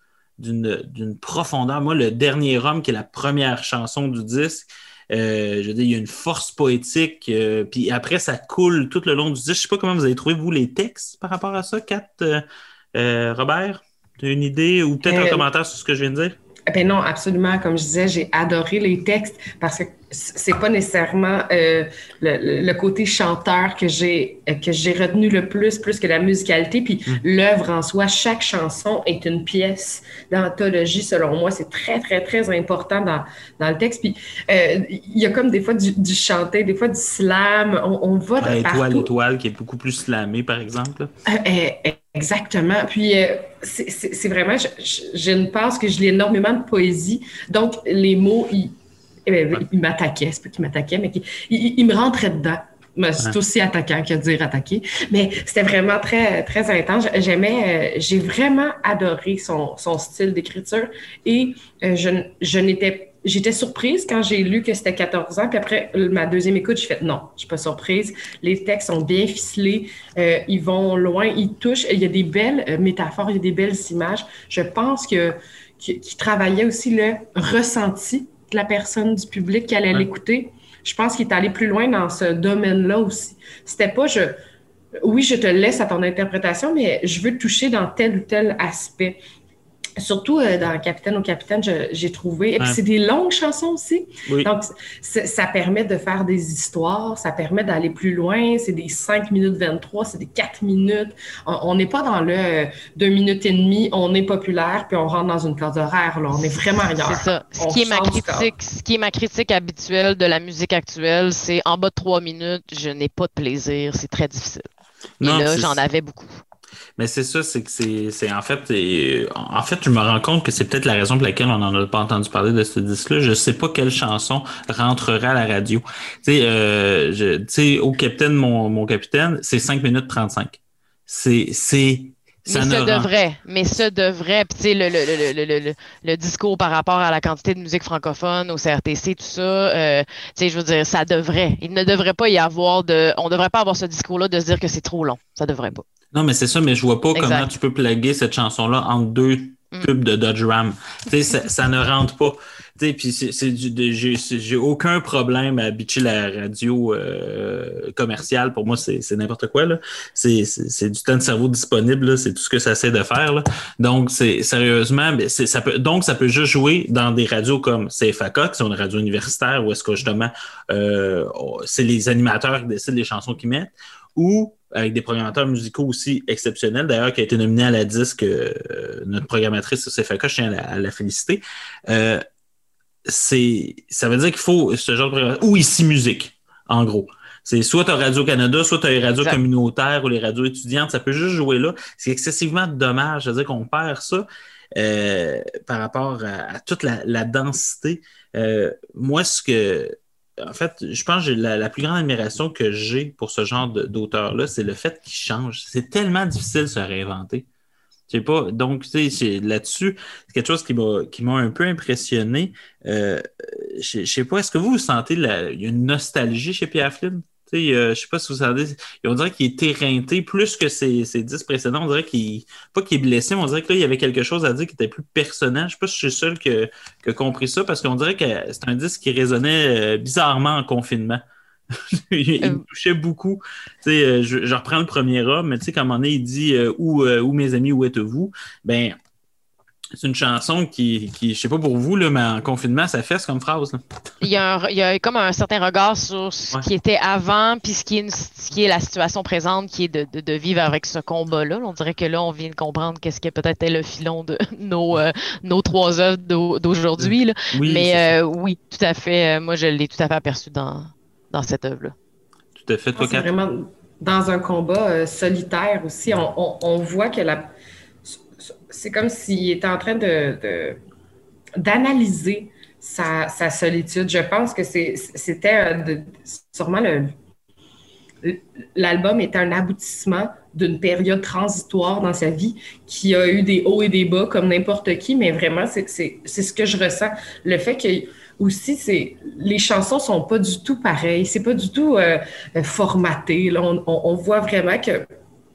d'une profondeur. Moi, le dernier homme, qui est la première chanson du disque, euh, je veux dire, il y a une force poétique, euh, puis après, ça coule tout le long du disque. Je ne sais pas comment vous avez trouvé, vous, les textes par rapport à ça, Kat, euh, Robert? Tu as une idée ou peut-être un commentaire sur ce que je viens de dire? Ben non, absolument. Comme je disais, j'ai adoré les textes parce que c'est pas nécessairement euh, le, côté chanteur que j'ai que j'ai retenu le plus, plus que la musicalité. Puis mm. l'œuvre en soi, chaque chanson est une pièce d'anthologie. Selon moi, c'est très très très important dans, dans le texte. Puis euh, il y a comme des fois du, du chanté, des fois du slam. On, on va de étoile, partout. Étoile, qui est beaucoup plus slamé, par exemple. Euh, exactement. Puis c'est vraiment, j'ai une passe que je lis énormément de poésie. Donc les mots, ils eh ben, il m'attaquait, c'est pas qu'il m'attaquait, mais il, me rentrait dedans. C'est aussi attaquant que dire attaquer. Mais c'était vraiment très, très intense. J'aimais, euh, j'ai vraiment adoré son, son style d'écriture et euh, je, je n'étais J'étais surprise quand j'ai lu que c'était 14 ans, puis après ma deuxième écoute, j'ai fait non, je suis pas surprise. Les textes sont bien ficelés, euh, ils vont loin, ils touchent. Il y a des belles métaphores, il y a des belles images. Je pense que qu'il travaillait aussi le ressenti la personne du public qui allait l'écouter. Je pense qu'il est allé plus loin dans ce domaine-là aussi. C'était pas je oui, je te laisse à ton interprétation, mais je veux toucher dans tel ou tel aspect. Surtout euh, dans Capitaine au Capitaine, j'ai trouvé. Et puis, c'est des longues chansons aussi. Donc, ça permet de faire des histoires, ça permet d'aller plus loin. C'est des 5 minutes 23, c'est des 4 minutes. On n'est pas dans le 2 minutes et demie, on est populaire, puis on rentre dans une classe horaire. Là. On est vraiment ailleurs. C'est ça. Ce qui, est ma critique, ce qui est ma critique habituelle de la musique actuelle, c'est en bas de 3 minutes, je n'ai pas de plaisir. C'est très difficile. Et là, j'en avais beaucoup. Mais c'est ça, c'est que c'est en fait, en fait, je me rends compte que c'est peut-être la raison pour laquelle on n'en a pas entendu parler de ce disque-là. Je sais pas quelle chanson rentrerait à la radio. Tu sais, euh, au capitaine, mon, mon capitaine, c'est 5 minutes 35. C'est, c'est, ça mais ce devrait, mais ce devrait, tu sais, le, le, le, le, discours par rapport à la quantité de musique francophone au CRTC, tout ça, euh, tu sais, je veux dire, ça devrait. Il ne devrait pas y avoir de, on ne devrait pas avoir ce discours-là de se dire que c'est trop long. Ça devrait pas. Non, mais c'est ça, mais je vois pas comment tu peux plaguer cette chanson-là entre deux mm. pubs de Dodge Ram. Tu sais, ça, ça, ne rentre pas. Tu sais, puis c'est j'ai aucun problème à bitcher la radio euh, commerciale. Pour moi, c'est n'importe quoi. là. C'est du temps de cerveau disponible. C'est tout ce que ça essaie de faire. Là. Donc, c'est sérieusement, ça peut, donc ça peut juste jouer dans des radios comme CFAK, qui sont une radio universitaire, où est-ce que justement, euh, c'est les animateurs qui décident les chansons qu'ils mettent, ou avec des programmateurs musicaux aussi exceptionnels, d'ailleurs, qui a été nominé à la disque, euh, notre programmatrice CFK, je tiens à la, féliciter. Euh, c'est, ça veut dire qu'il faut ce genre de programmation, ou ici musique, en gros. C'est soit tu as Radio-Canada, soit tu as les radios communautaires ou les radios étudiantes, ça peut juste jouer là. C'est excessivement dommage, c'est-à-dire qu'on perd ça euh, par rapport à, toute la, la densité. moi, ce que en fait, je pense que la, plus grande admiration que j'ai pour ce genre d'auteur-là, c'est le fait qu'il change. C'est tellement difficile de se réinventer. Pas. Donc, là-dessus, c'est quelque chose qui m'a un peu impressionné. Euh, je ne sais pas, est-ce que vous, vous sentez une nostalgie chez Pierre Flynn? Euh, je sais pas si vous savez, on dirait qu'il est éreinté plus que ses, ses dix précédents. On dirait qu'il, pas qu'il est blessé, mais on dirait qu'il y avait quelque chose à dire qui était plus personnel. Je ne sais pas si je suis seul qui a compris ça parce qu'on dirait que c'est un disque qui résonnait euh, bizarrement en confinement. il, euh. me touchait beaucoup. Je, je, reprends le premier homme, mais tu sais, comme on est, il dit où, où mes amis, où êtes-vous? Ben, C'est une chanson qui, qui, je sais pas pour vous, là, mais en confinement, ça fesse comme phrase. Là. Il, y a un- il y a comme un certain regard sur ce Ouais. qui était avant, puis ce qui est, une- ce qui est la situation présente, qui est de, de- de vivre avec ce combat-là. On dirait que là, on vient de comprendre qu'est-ce que peut-être est le filon de nos, euh, nos trois œuvres d'au- d'aujourd'hui. là. Oui, Mais euh, oui, tout à fait. euh, Moi, je l'ai tout à fait aperçu dans, dans cette œuvre-là. tout à fait. Toi, C'est vraiment dans un combat euh, solitaire aussi. On, on- on voit que la. C'est comme s'il était en train de. d'analyser sa, solitude. Je pense que c'était euh, sûrement. L'album était un aboutissement d'une période transitoire dans sa vie qui a eu des hauts et des bas comme n'importe qui, mais vraiment, c'est ce que je ressens. Le fait que aussi, les chansons sont pas du tout pareilles, c'est pas du tout euh, formaté. Là, on voit vraiment que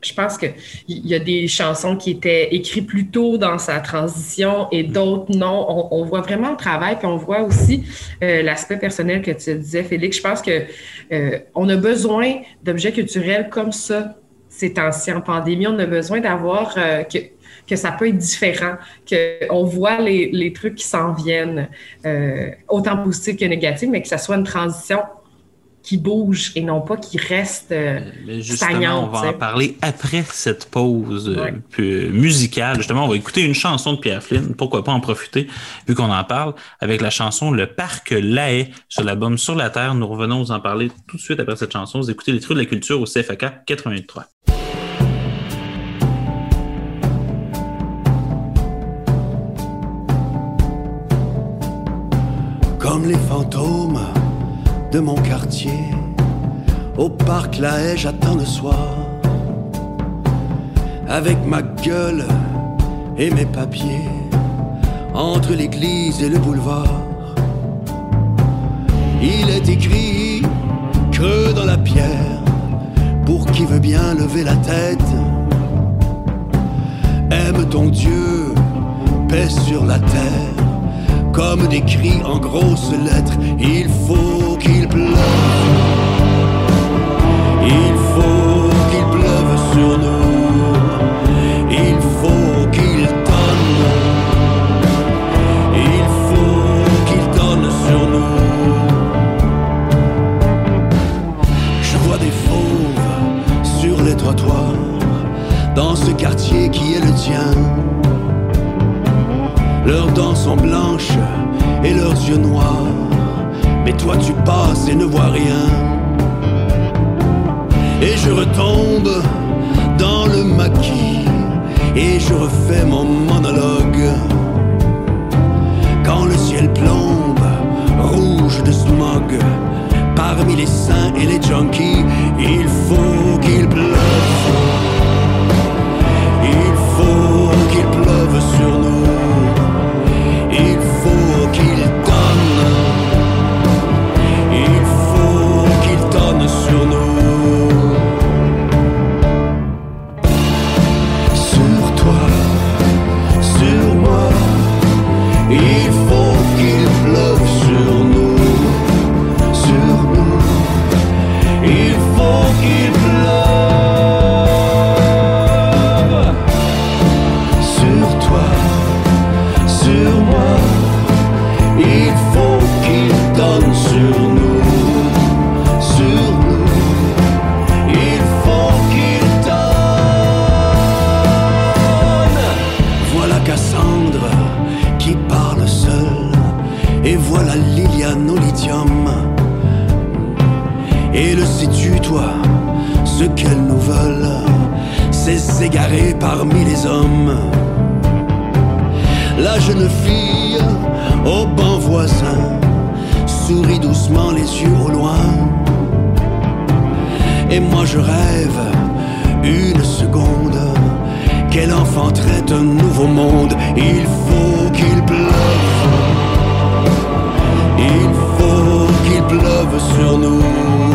je pense qu'il y a des chansons qui étaient écrites plus tôt dans sa transition et d'autres non. On, on voit vraiment le travail, puis on voit aussi euh, l'aspect personnel que tu disais, Félix. Je pense que euh, on a besoin d'objets culturels comme ça ces temps-ci en pandémie. On a besoin d'avoir euh, que, que ça peut être différent, qu'on voit les, les trucs qui s'en viennent, euh, autant positifs que négatifs, mais que ça soit une transition qui bouge et non pas qui reste euh, justement, stagnante, on va en parler après cette pause euh, Ouais. musicale. Justement, on va écouter une chanson de Pierre Flynn. Pourquoi pas en profiter, vu qu'on en parle, avec la chanson Le Parc Lahaye sur l'album Sur la Terre. Nous revenons vous en parler tout de suite après cette chanson. Vous écoutez les trucs de la culture au CFAK 83. Comme les fantômes de mon quartier, au parc La Haye, j'attends le soir. Avec ma gueule et mes papiers, entre l'église et le boulevard. Il est écrit, creux dans la pierre, pour qui veut bien lever la tête. Aime ton Dieu, paix sur la terre comme des cris en grosses lettres. Il faut qu'il pleuve. Il faut qu'il pleuve sur nous. Il faut qu'il donne. Il faut qu'il donne sur nous. Je vois des fauves sur les trottoirs dans ce quartier qui est le tien. Leurs dents sont blanches et leurs yeux noirs. Mais toi tu passes et ne vois rien. Et je retombe dans le maquis et je refais mon monologue. Quand le ciel plombe, rouge de smog, parmi les saints et les junkies, il faut qu'il pleuve. Les yeux au loin. Et moi je rêve une seconde qu'elle enfanterait un nouveau monde. Il faut qu'il pleuve. Il faut qu'il pleuve sur nous.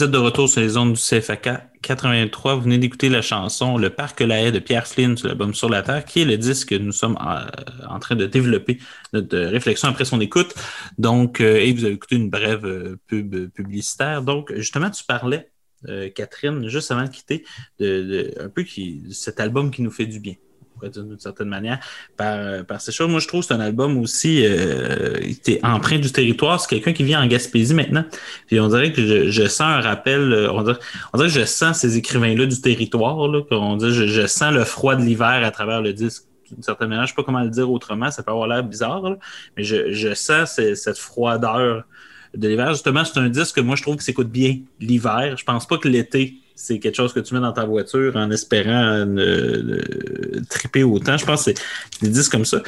Vous êtes de retour sur les ondes du CFAK 83. Vous venez d'écouter la chanson Le Parc La Haie de Pierre Flynn sur l'album Sur la Terre, qui est le disque que nous sommes en, en train de développer notre réflexion après son écoute. Donc, euh, et vous avez écouté une brève euh, pub publicitaire. Donc, justement, tu parlais, euh, Catherine, juste avant de quitter, de, de un peu qui, cet album qui nous fait du bien d'une certaine manière, par, par ces choses. Moi, je trouve que c'est un album aussi, euh, empreint du territoire. C'est quelqu'un qui vient en Gaspésie maintenant. Puis on dirait que je, je sens un rappel, euh, on dirait, on dirait, que je sens ces écrivains-là du territoire. Là, on dit, je, je sens le froid de l'hiver à travers le disque d'une certaine manière. Je ne sais pas comment le dire autrement, ça peut avoir l'air bizarre, mais je, je sens cette froideur de l'hiver. Justement, c'est un disque que moi, je trouve que s'écoute bien l'hiver. Je pense pas que l'été, c'est quelque chose que tu mets dans ta voiture en espérant ne, triper autant. Je pense que c'est des disques comme ça.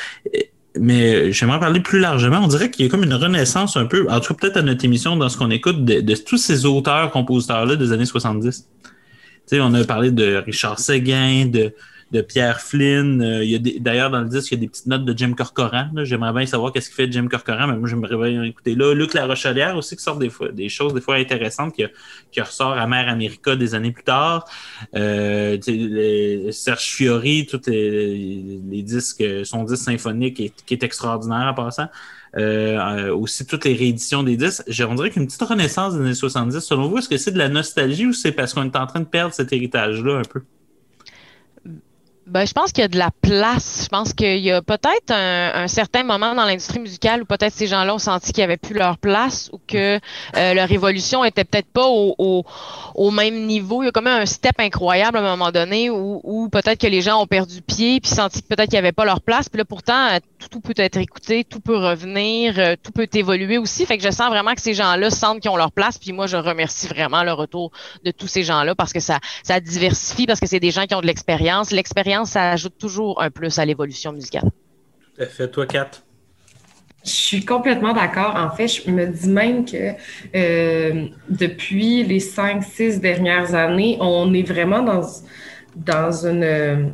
Mais j'aimerais parler plus largement. On dirait qu'il y a comme une renaissance un peu, en tout cas peut-être à notre émission, dans ce qu'on écoute, de, tous ces auteurs, compositeurs-là des années 70. Tu sais, on a parlé de Richard Seguin, de, de Pierre Flynn. Euh, il y a d'ailleurs dans le disque, il y a des petites notes de Jim Corcoran. J'aimerais bien savoir qu'est-ce qu'il fait Jim Corcoran, mais moi j'aimerais bien écouter là. Luc La Rochelière aussi qui sort des choses des fois intéressantes qui, ressort à Mère America des années plus tard. Euh, Serge Fiori, tous les, disques, son disque symphonique qui est, extraordinaire en passant. Euh, aussi toutes les rééditions des disques. On dirait qu'une petite renaissance des années 70. Selon vous, est-ce que c'est de la nostalgie ou c'est parce qu'on est en train de perdre cet héritage-là un peu? Ben, je pense qu'il y a de la place. Je pense qu'il y a peut-être un, un, certain moment dans l'industrie musicale où peut-être ces gens-là ont senti qu'ils n'avaient plus leur place ou que euh, leur évolution était peut-être pas au, au, au, même niveau. Il y a quand même un step incroyable à un moment donné où, où peut-être que les gens ont perdu pied puis senti que peut-être qu'il n'y avait pas leur place. Puis là, pourtant, euh, tout, tout, peut être écouté, tout peut revenir, euh, tout peut évoluer aussi. Fait que je sens vraiment que ces gens-là sentent qu'ils ont leur place. Puis moi, je remercie vraiment le retour de tous ces gens-là parce que ça, ça diversifie, parce que c'est des gens qui ont de l'expérience. L'expérience ça ajoute toujours un plus à l'évolution musicale. Tout à fait. Toi, Kat? Je suis complètement d'accord. En fait, je me dis même que euh, depuis les cinq, six dernières années, on est vraiment dans, dans une,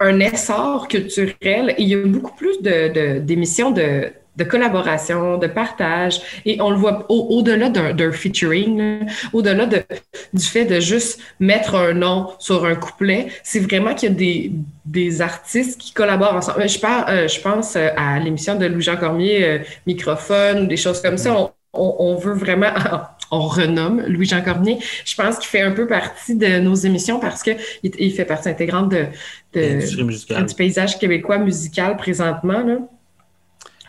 un essor culturel. Il y a beaucoup plus d'émissions de, de, de collaboration, de partage. Et on le voit au-delà d'un featuring, au-delà de, du fait de juste mettre un nom sur un couplet, c'est vraiment qu'il y a des, des artistes qui collaborent ensemble. Je, parle, euh, je pense euh, à l'émission de Louis-Jean Cormier, euh, Microphone, ou des choses comme ça. On, on, veut vraiment, on renomme Louis-Jean Cormier. Je pense qu'il fait un peu partie de nos émissions parce qu'il il fait partie intégrante de, de du paysage québécois musical présentement. Là.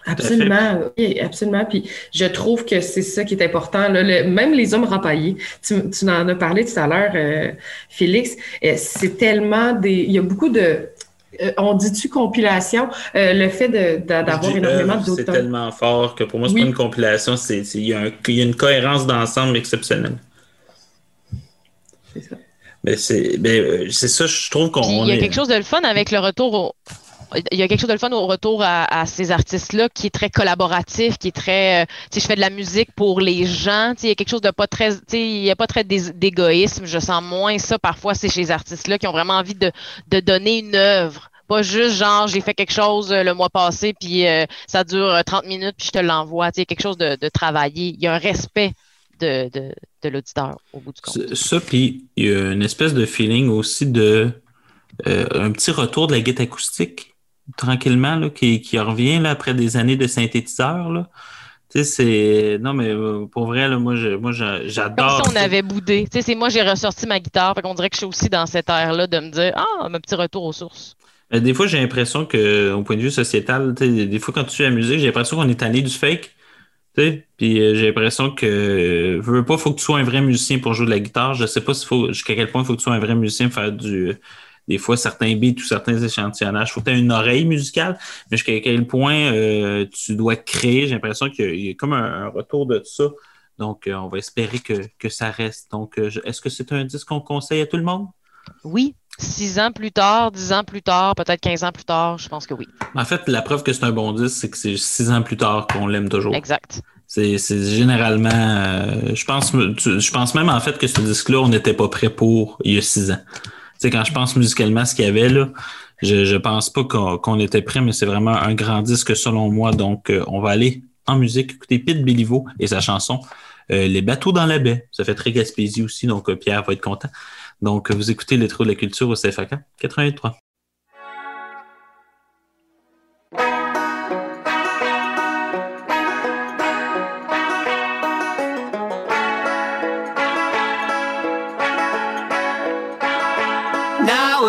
Absolument, oui, absolument. Puis je trouve que c'est ça qui est important. Là. même les hommes rapaillés, tu, tu en as parlé tout à l'heure, euh, Félix, euh, c'est tellement des. Il y a beaucoup de. Euh, on dit-tu compilation? le fait d'avoir énormément d'auteurs. C'est tellement fort que pour moi, c'est pas une compilation, c'est, il, y a il y a une cohérence d'ensemble exceptionnelle. C'est ça. Mais c'est, ben, c'est ça, je trouve qu'on. Il y a quelque chose de le fun avec le retour au, il y a quelque chose de le fun au retour à, ces artistes-là qui est très collaboratif, qui est très, euh, tu je fais de la musique pour les gens, tu sais, il y a quelque chose de pas très, tu sais, il y a pas très d'égoïsme. Je sens moins ça parfois, c'est chez les artistes-là qui ont vraiment envie de, de donner une œuvre. Pas juste genre, j'ai fait quelque chose euh, le mois passé, puis euh, ça dure 30 minutes, puis je te l'envoie. Tu sais, quelque chose de, travaillé. Il y a un respect de, de, de l'auditeur au bout du compte. Ça, puis il y a une espèce de feeling aussi de un petit retour de la guitare acoustique tranquillement, là, qui, qui revient là, après des années de synthétiseur. Là. Tu sais, c'est. Non, mais euh, pour vrai, là, moi, je, moi j'adore. Comme si on avait boudé. Tu sais, c'est moi, j'ai ressorti ma guitare. Fait qu'on dirait que je suis aussi dans cette ère-là de me dire Ah, un petit retour aux sources. Mais des fois, j'ai l'impression que, au point de vue sociétal, des fois, quand tu fais la musique, j'ai l'impression qu'on est allé du fake. Puis euh, j'ai l'impression que euh, veux pas, faut que tu sois un vrai musicien pour jouer de la guitare. Je sais pas faut, jusqu'à quel point il faut que tu sois un vrai musicien pour faire du des fois, certains beats ou certains échantillonnages, il faut que tu aies une oreille musicale, mais jusqu'à quel point euh, tu dois créer, j'ai l'impression qu'il y, a comme un, retour de ça. Donc, euh, on va espérer que, ça reste. Donc, euh, est-ce que c'est un disque qu'on conseille à tout le monde? Oui. Six ans plus tard, dix ans plus tard, peut-être quinze ans plus tard, je pense que oui. En fait, la preuve que c'est un bon disque, c'est que c'est six ans plus tard qu'on l'aime toujours. Exact. C'est généralement, je pense, je pense même en fait que ce disque-là, on n'était pas prêt pour il y a six ans sais, quand je pense musicalement ce qu'il y avait, là, je, je pense pas qu'on était prêt, mais c'est vraiment un grand disque selon moi. Donc, euh, on va aller en musique écouter Pete Béliveau et sa chanson Les bateaux dans la baie. Ça fait très Gaspésie aussi, donc Pierre va être content. Donc, vous écoutez les trous de la culture au CFAK 83.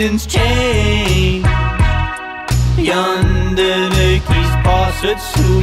Nothing's changed. Y'en de qui se passe sous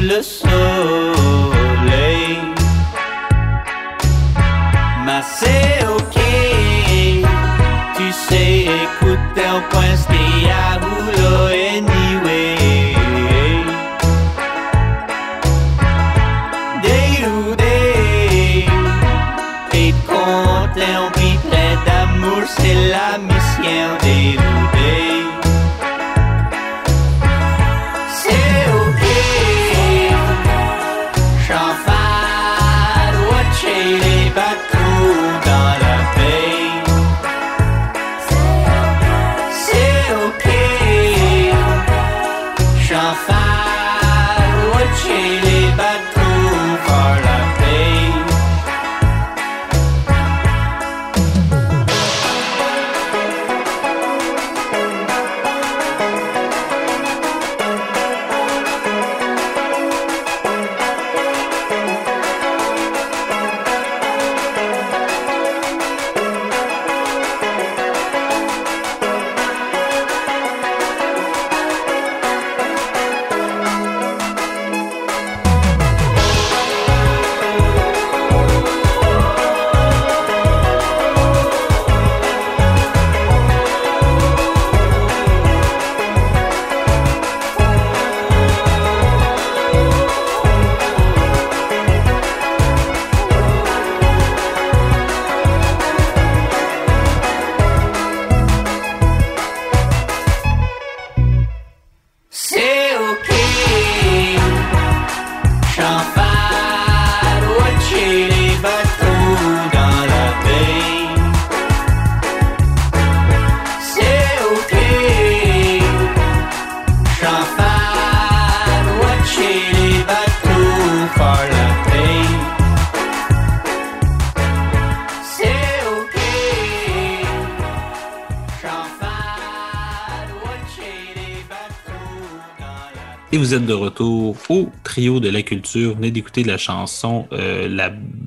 de retour au trio de la culture. Vous venez d'écouter la chanson euh,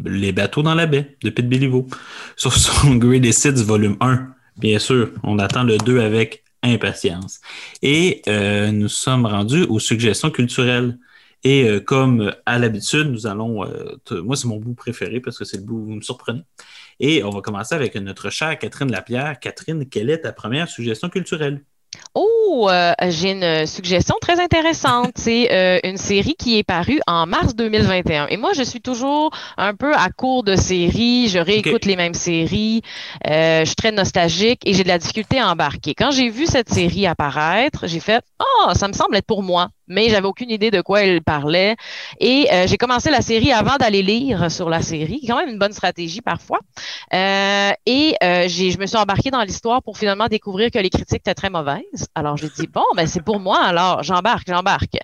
Les bateaux dans la baie de Pete Béliveau sur son Great Acids volume 1. Bien sûr, on attend le 2 avec impatience. Et euh, nous sommes rendus aux suggestions culturelles. Et euh, comme à l'habitude, nous allons... moi, c'est mon bout préféré parce que c'est le bout où vous me surprenez. Et on va commencer avec notre chère Catherine Lapierre. Catherine, quelle est ta première suggestion culturelle? Oh, euh, j'ai une suggestion très intéressante. C'est euh, une série qui est parue en mars 2021. Et moi, je suis toujours un peu à court de séries. Je réécoute les mêmes séries. Euh, je suis très nostalgique et j'ai de la difficulté à embarquer. Quand j'ai vu cette série apparaître, j'ai fait Oh, ça me semble être pour moi. Mais j'avais aucune idée de quoi elle parlait. Et euh, j'ai commencé la série avant d'aller lire sur la série. Quand même une bonne stratégie parfois. Euh, et euh, j'ai, je me suis embarquée dans l'histoire pour finalement découvrir que les critiques étaient très mauvaises. Alors j'ai dit bon, ben c'est pour moi. Alors j'embarque, j'embarque.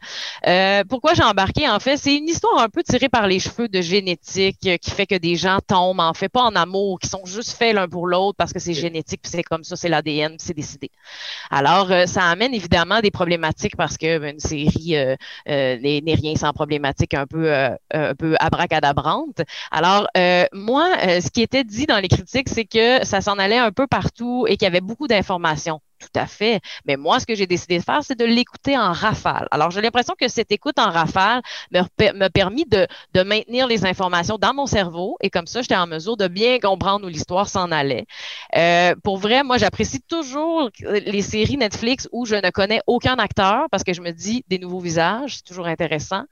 Euh, pourquoi j'ai embarqué en fait, c'est une histoire un peu tirée par les cheveux de génétique euh, qui fait que des gens tombent en fait pas en amour, qui sont juste faits l'un pour l'autre parce que c'est génétique, puis c'est comme ça, c'est l'ADN, c'est décidé. Alors euh, ça amène évidemment des problématiques parce que ben, une série série n'est rien sans problématique un peu, un peu abracadabrante. Alors, moi, ce qui était dit dans les critiques, c'est que ça s'en allait un peu partout et qu'il y avait beaucoup d'informations. Tout à fait. Mais moi, ce que j'ai décidé de faire, c'est de l'écouter en rafale. Alors, j'ai l'impression que cette écoute en rafale m'a permis de, de, maintenir les informations dans mon cerveau et comme ça, j'étais en mesure de bien comprendre où l'histoire s'en allait. Euh, pour vrai, moi, j'apprécie toujours les séries Netflix où je ne connais aucun acteur parce que je me dis des nouveaux visages, c'est toujours intéressant.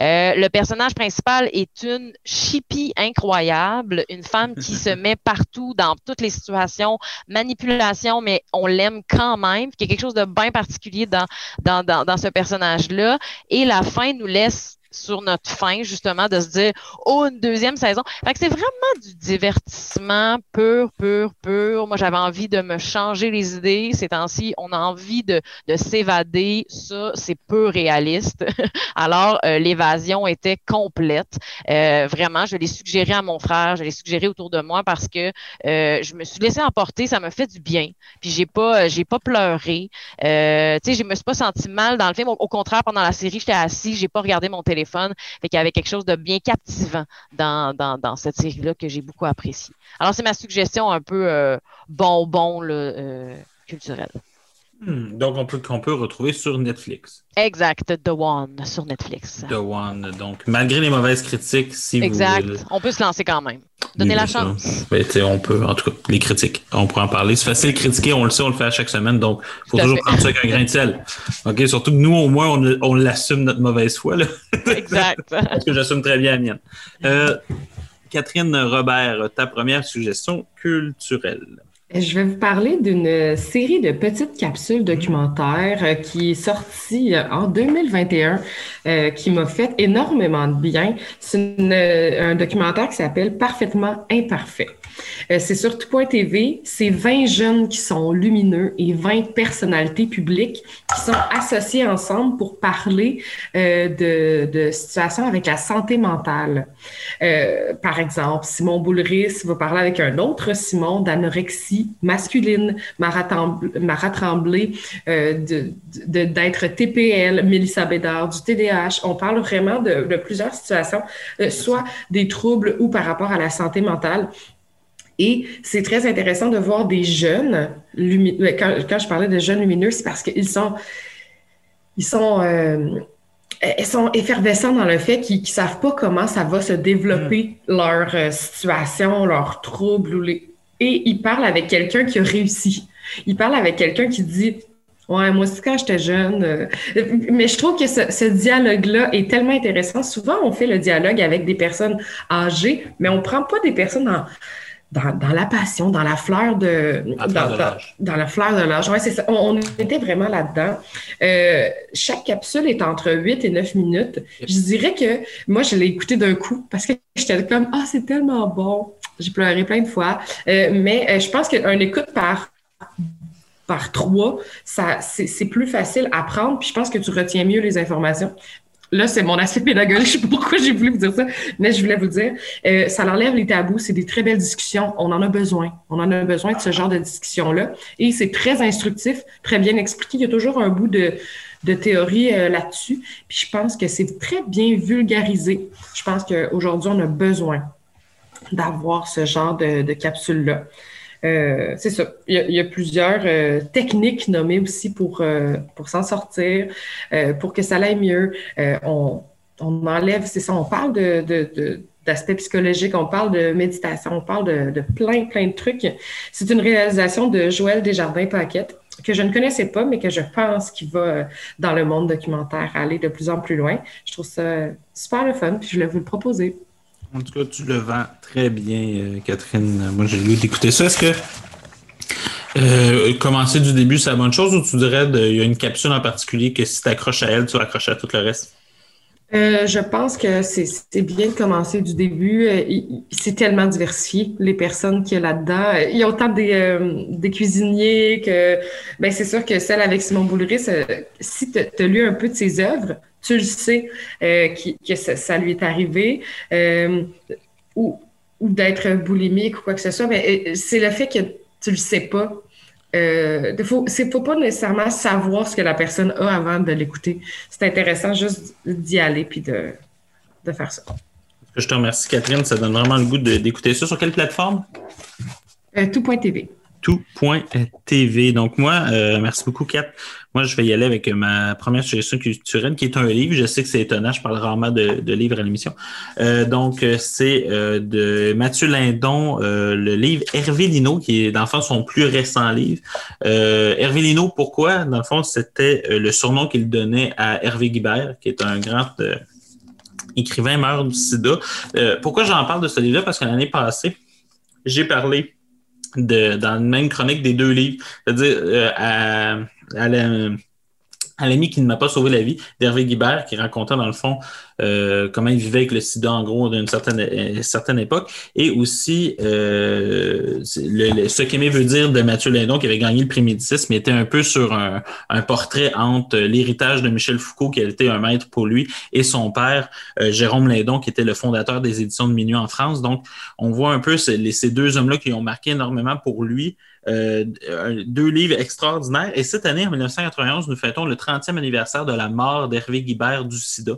Euh, le personnage principal est une chippie incroyable, une femme qui se met partout dans toutes les situations, manipulation, mais on l'aime quand même, qu'il y a quelque chose de bien particulier dans, dans, dans, dans ce personnage-là. Et la fin nous laisse sur notre fin, justement, de se dire, oh, une deuxième saison. Fait que c'est vraiment du divertissement pur, pur, pur. Moi, j'avais envie de me changer les idées. Ces temps-ci, on a envie de, de s'évader. Ça, c'est peu réaliste. Alors, euh, l'évasion était complète. Euh, vraiment, je l'ai suggéré à mon frère, je l'ai suggéré autour de moi parce que euh, je me suis laissé emporter. Ça me fait du bien. Puis, j'ai pas, j'ai pas pleuré. Euh, tu sais, je me suis pas senti mal dans le film. Au, au contraire, pendant la série, j'étais assis, j'ai pas regardé mon téléphone téléphone. Fait qu'il y avait quelque chose de bien captivant dans, dans, cette série-là que j'ai beaucoup apprécié. Alors, c'est ma suggestion un peu euh, bonbon là, euh, culturel. Hmm, donc, on peut, qu'on peut retrouver sur Netflix. Exact, The One sur Netflix. The One. Donc, malgré les mauvaises critiques, si exact. vous. on peut se lancer quand même. Donner la chance. Ben, on peut, en tout cas, les critiques, on pourrait en parler. C'est facile de critiquer, on le sait, on le fait à chaque semaine, donc il faut toujours prendre ça avec un grain de sel. OK? Surtout que nous, au moins, on, on l'assume notre mauvaise foi. Là. Exact. Parce que j'assume très bien la mienne. Euh, Catherine Robert, ta première suggestion culturelle. Je vais vous parler d'une série de petites capsules documentaires euh, qui est sortie euh, en 2021, euh, qui m'a fait énormément de bien. C'est un documentaire qui s'appelle Parfaitement imparfait. Euh, c'est sur tout.tv. C'est 20 jeunes qui sont lumineux et 20 personnalités publiques qui sont associées ensemble pour parler euh, de, de situations avec la santé mentale. Euh, par exemple, Simon Boulris va parler avec un autre Simon d'anorexie masculine, Mara Tremblay de, d'être TPL, Mélissa Bédard du TDAH. On parle vraiment de, de plusieurs situations, soit des troubles ou par rapport à la santé mentale. Et c'est très intéressant de voir des jeunes lumineux. Quand, quand, je parlais de jeunes lumineux, c'est parce qu'ils sont, ils sont, euh, ils sont effervescents dans le fait qu'ils ne savent pas comment ça va se développer mm. leur euh, situation, leurs troubles. Ou les... Et ils parlent avec quelqu'un qui a réussi. Ils parlent avec quelqu'un qui dit Ouais, moi aussi, quand j'étais jeune. Euh, mais je trouve que ce, ce dialogue-là est tellement intéressant. Souvent, on fait le dialogue avec des personnes âgées, mais on ne prend pas des personnes en dans, dans, la passion, dans la fleur de, la dans, de dans, dans, la fleur de l'âge. Ouais, c'est ça. On, on, était vraiment là-dedans. Euh, chaque capsule est entre 8 et 9 minutes. Je dirais que moi, je l'ai écouté d'un coup parce que j'étais comme Ah, c'est tellement bon. J'ai pleuré plein de fois. Euh, mais euh, je pense qu'un écoute par par trois, ça, c'est plus facile à prendre, puis je pense que tu retiens mieux les informations. Là, c'est mon aspect pédagogique. Je sais pas pourquoi j'ai voulu vous dire ça, mais je voulais vous dire, euh, ça enlève les tabous. C'est des très belles discussions. On en a besoin. On en a besoin de ce genre de discussion-là. Et c'est très instructif, très bien expliqué. Il y a toujours un bout de, de théorie là-dessus. Puis je pense que c'est très bien vulgarisé. Je pense qu'aujourd'hui, on a besoin d'avoir ce genre de, capsule-là. Euh, c'est ça. Il y, a, plusieurs euh, techniques nommées aussi pour, euh, pour s'en sortir, pour que ça aille mieux. On, on enlève, c'est ça, on parle de, de, d'aspect psychologique, on parle de méditation, on parle de, de plein, plein de trucs. C'est une réalisation de Joël Desjardins-Paquette que je ne connaissais pas, mais que je pense qu'il va dans le monde documentaire aller de plus en plus loin. Je trouve ça super le fun, puis je voulais vous le proposer. En tout cas, tu le vends très bien, euh, Catherine. Moi, j'ai lu d'écouter ça. Est-ce que euh, commencer du début, c'est la bonne chose ou tu dirais qu'il y a une capsule en particulier que si tu accroches à elle, tu vas accrocher à tout le reste? Euh, je pense que c'est bien de commencer du début. C'est tellement diversifié, les personnes qu'il y a là-dedans. Il y a autant des, cuisiniers que... Ben, c'est sûr que celle avec Simon Boulris, si tu as lu un peu de ses œuvres, tu le sais euh, qui, que ça, ça, lui est arrivé. ou ou d'être boulimique ou quoi que ce soit, mais c'est le fait que tu le sais pas euh, il faut, c'est, faut pas nécessairement savoir ce que la personne a avant de l'écouter. C'est intéressant juste d'y aller puis de, de faire ça. Je te remercie, Catherine? Ça donne vraiment le goût de- d'écouter ça. Sur quelle plateforme? Euh, tout.tv. Tout.tv. Donc, moi, euh, merci beaucoup, Kat. Moi, je vais y aller avec ma première suggestion culturelle, qui est un livre. Je sais que c'est étonnant, je parle rarement de, livres à l'émission. Euh, donc, euh, c'est euh, de Mathieu Lindon, le livre Hervé Lino, qui est, dans le fond, son plus récent livre. Hervé Lino, pourquoi? Dans le fond, c'était le surnom qu'il donnait à Hervé Guibert, qui est un grand écrivain mort du sida. Pourquoi j'en parle de ce livre-là? Parce que l'année passée, j'ai parlé de, dans la même chronique des deux livres, c'est-à-dire euh, à, à la- à l'ami qui ne m'a pas sauvé la vie, d'Hervé Guibert, qui racontait dans le fond euh, comment il vivait avec le sida en gros d'une certaine, euh, certaine époque, et aussi euh, ce qu'aimé veut dire de Mathieu Lindon, qui avait gagné le prix Médicis, mais était un peu sur un, portrait entre l'héritage de Michel Foucault, qui a été un maître pour lui, et son père, Jérôme Lindon, qui était le fondateur des éditions de Minuit en France. Donc, on voit un peu ces deux hommes-là qui ont marqué énormément pour lui. Euh, deux livres extraordinaires. Et cette année, en 1991, nous fêtons le 30e anniversaire de la mort d'Hervé Guibert du sida.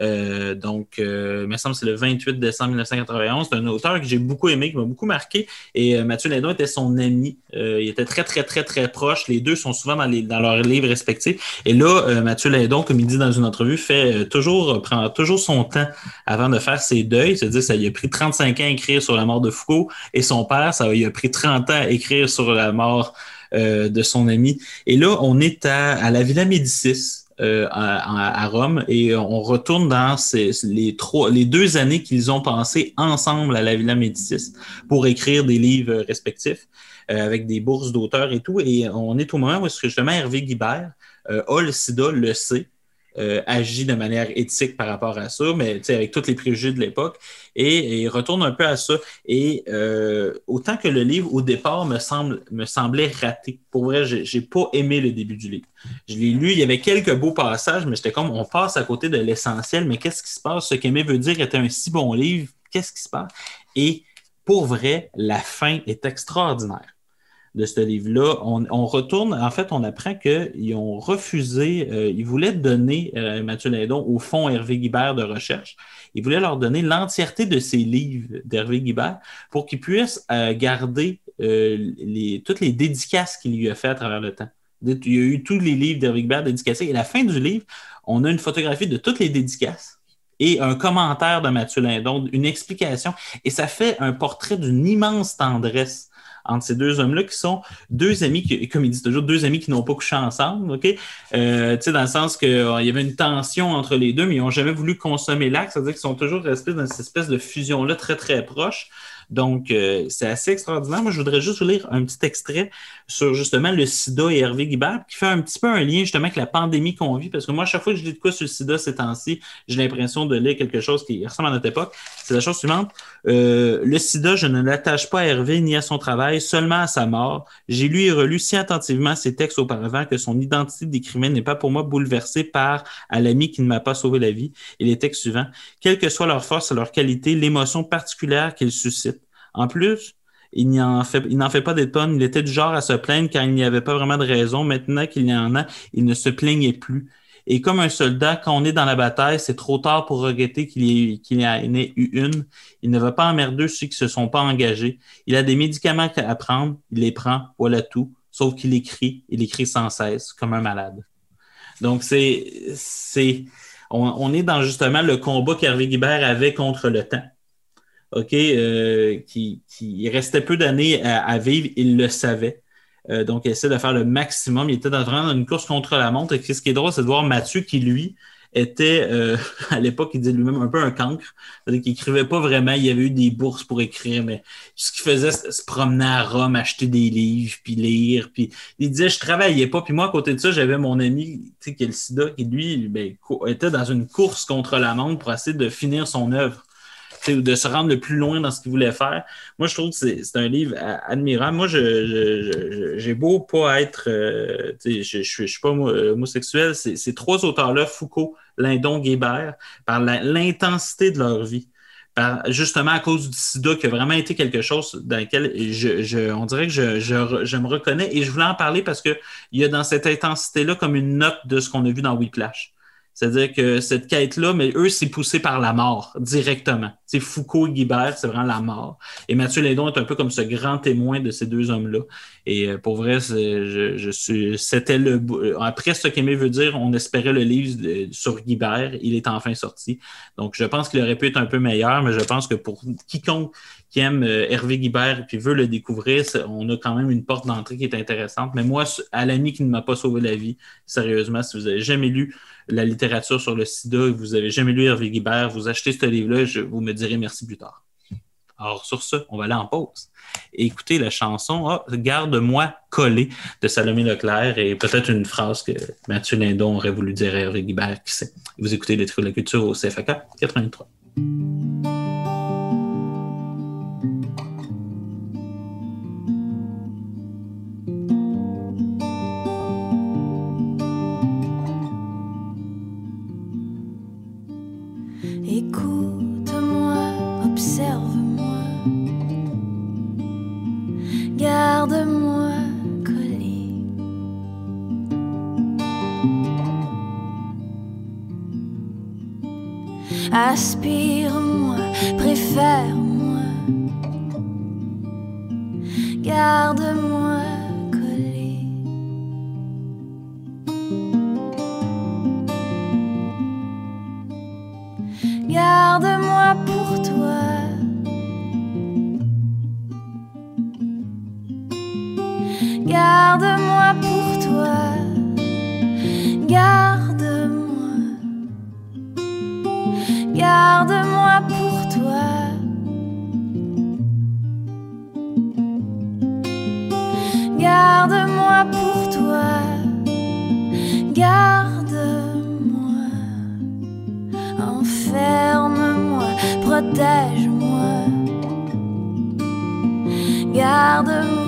Euh, donc, euh, il me semble que c'est le 28 décembre 1991. C'est un auteur que j'ai beaucoup aimé, qui m'a beaucoup marqué. Et euh, Mathieu Lindon était son ami. Euh, il était très, très, très, très proche. Les deux sont souvent dans, les, dans leurs livres respectifs. Et là, euh, Mathieu Lindon, comme il dit dans une entrevue, fait euh, toujours, prend toujours son temps avant de faire ses deuils. C'est-à-dire, ça lui a pris 35 ans à écrire sur la mort de Foucault. Et son père, ça lui a pris 30 ans à écrire sur la mort de son ami. Et là, on est à, à la Villa Médicis. Euh, à, Rome et on retourne dans les, deux années qu'ils ont passé ensemble à la Villa Médicis pour écrire des livres respectifs euh, avec des bourses d'auteurs et tout. Et on est au moment où justement Hervé Guibert euh, sida, le sait, euh, agit de manière éthique par rapport à ça, mais avec tous les préjugés de l'époque, et, il retourne un peu à ça. Et euh, autant que le livre, au départ, me, semble, me semblait raté. Pour vrai, j'ai j'ai pas aimé le début du livre. Je l'ai lu, il y avait quelques beaux passages, mais j'étais comme, on passe à côté de l'essentiel, mais qu'est-ce qui se passe? Ce qu'Aimé veut dire était un si bon livre, qu'est-ce qui se passe? Et pour vrai, la fin est extraordinaire de ce livre-là. On, retourne, en fait, on apprend qu'ils ont refusé, euh, ils voulaient donner, euh, Mathieu Lindon, au fond Hervé Guibert de recherche, ils voulaient leur donner l'entièreté de ces livres d'Hervé Guibert pour qu'ils puissent euh, garder les, toutes les dédicaces qu'il lui a fait à travers le temps. Il y a eu tous les livres d'Hervé Guibert dédicacés. Et à la fin du livre, on a une photographie de toutes les dédicaces et un commentaire de Mathieu Lindon, une explication. Et ça fait un portrait d'une immense tendresse entre ces deux hommes-là qui sont deux amis, qui, comme il dit toujours, deux amis qui n'ont pas couché ensemble, OK? Euh, tu sais, dans le sens qu'il y avait une tension entre les deux, mais ils n'ont jamais voulu consommer l'acte, c'est-à-dire qu'ils sont toujours restés dans cette espèce de fusion-là très, très proche. Donc, euh, c'est assez extraordinaire. Moi, je voudrais juste vous lire un petit extrait sur justement le sida et Hervé Guibert, qui fait un petit peu un lien justement avec la pandémie qu'on vit, parce que moi, à chaque fois que je lis de quoi sur le sida ces temps-ci, j'ai l'impression de lire quelque chose qui ressemble à notre époque. C'est la chose suivante. Euh, le sida, je ne l'attache pas à Hervé ni à son travail, seulement à sa mort. J'ai lu et relu si attentivement ses textes auparavant que son identité d'écrivain n'est pas pour moi bouleversée par à l'ami qui ne m'a pas sauvé la vie. Et les textes suivants, quelle que soit leur force leur qualité, l'émotion particulière qu'ils suscitent. En plus, il n'en fait, pas des tonnes. Il était du genre à se plaindre quand il n'y avait pas vraiment de raison. Maintenant qu'il y en a, il ne se plaignait plus. Et comme un soldat, quand on est dans la bataille, c'est trop tard pour regretter qu'il y, en ait eu une. Il ne va pas emmerder ceux qui se sont pas engagés. Il a des médicaments à prendre, il les prend, voilà tout. Sauf qu'il écrit, il écrit sans cesse, comme un malade. Donc, c'est, c'est, on, on est dans justement le combat qu'Hervé Guibert avait contre le temps. OK, euh, qui, il restait peu d'années à, vivre, il le savait. Euh, donc, il essaie de faire le maximum. Il était dans, vraiment dans une course contre la montre. Et ce qui est drôle, c'est de voir Mathieu qui, lui, était, euh, à l'époque, il disait lui-même un peu un cancre. C'est-à-dire qu'il écrivait pas vraiment. Il y avait eu des bourses pour écrire, mais ce qu'il faisait, c'était se promener à Rome, acheter des livres, puis lire. Puis il disait, je travaillais pas. Puis moi, à côté de ça, j'avais mon ami, tu sais, qui est le sida, qui lui, ben, était dans une course contre la montre pour essayer de finir son œuvre de se rendre le plus loin dans ce qu'il voulait faire. Moi, je trouve que c'est un livre admirable. Moi, je, j'ai beau pas être, euh, je, je, suis- pas homo- homosexuel. Ces trois auteurs-là, Foucault, Lindon, Guébert, par l'intensité de leur vie, justement à cause du sida, qui a vraiment été quelque chose dans lequel on dirait que je, je, me reconnais et je voulais en parler parce qu'il y a dans cette intensité-là comme une note de ce qu'on a vu dans Whiplash. C'est-à-dire que cette quête-là, mais eux, c'est poussé par la mort directement. C'est Foucault et Guibert, c'est vraiment la mort. Et Mathieu Lindon est un peu comme ce grand témoin de ces deux hommes-là. Et euh, pour vrai, c'était le. Après ce qu'Aimé veut dire, on espérait le livre sur Guibert. Il est enfin sorti. Donc, je pense qu'il aurait pu être un peu meilleur, mais je pense que pour quiconque qui aime euh, Hervé Guibert et puis veut le découvrir, on a quand même une porte d'entrée qui est intéressante. Mais moi, à l'ami qui ne m'a pas sauvé la vie, sérieusement, si vous avez jamais lu la littérature sur le sida et vous avez jamais lu Hervé Guibert, vous achetez ce livre-là, vous me direz merci plus tard. Alors, sur ce, on va aller en pause et écouter la chanson ah, Garde-moi collé de Salomé Leclerc et peut-être une phrase que Mathieu Lindon aurait voulu dire à Hervé Guibert, qui sait. Vous écoutez les trucs de la culture au CFAK 83. Aspire-moi, préfère-moi, garde-moi collé. Garde-moi pour toi. Pour toi. Garde-moi. Enferme-moi. Protège-moi. Garde-moi.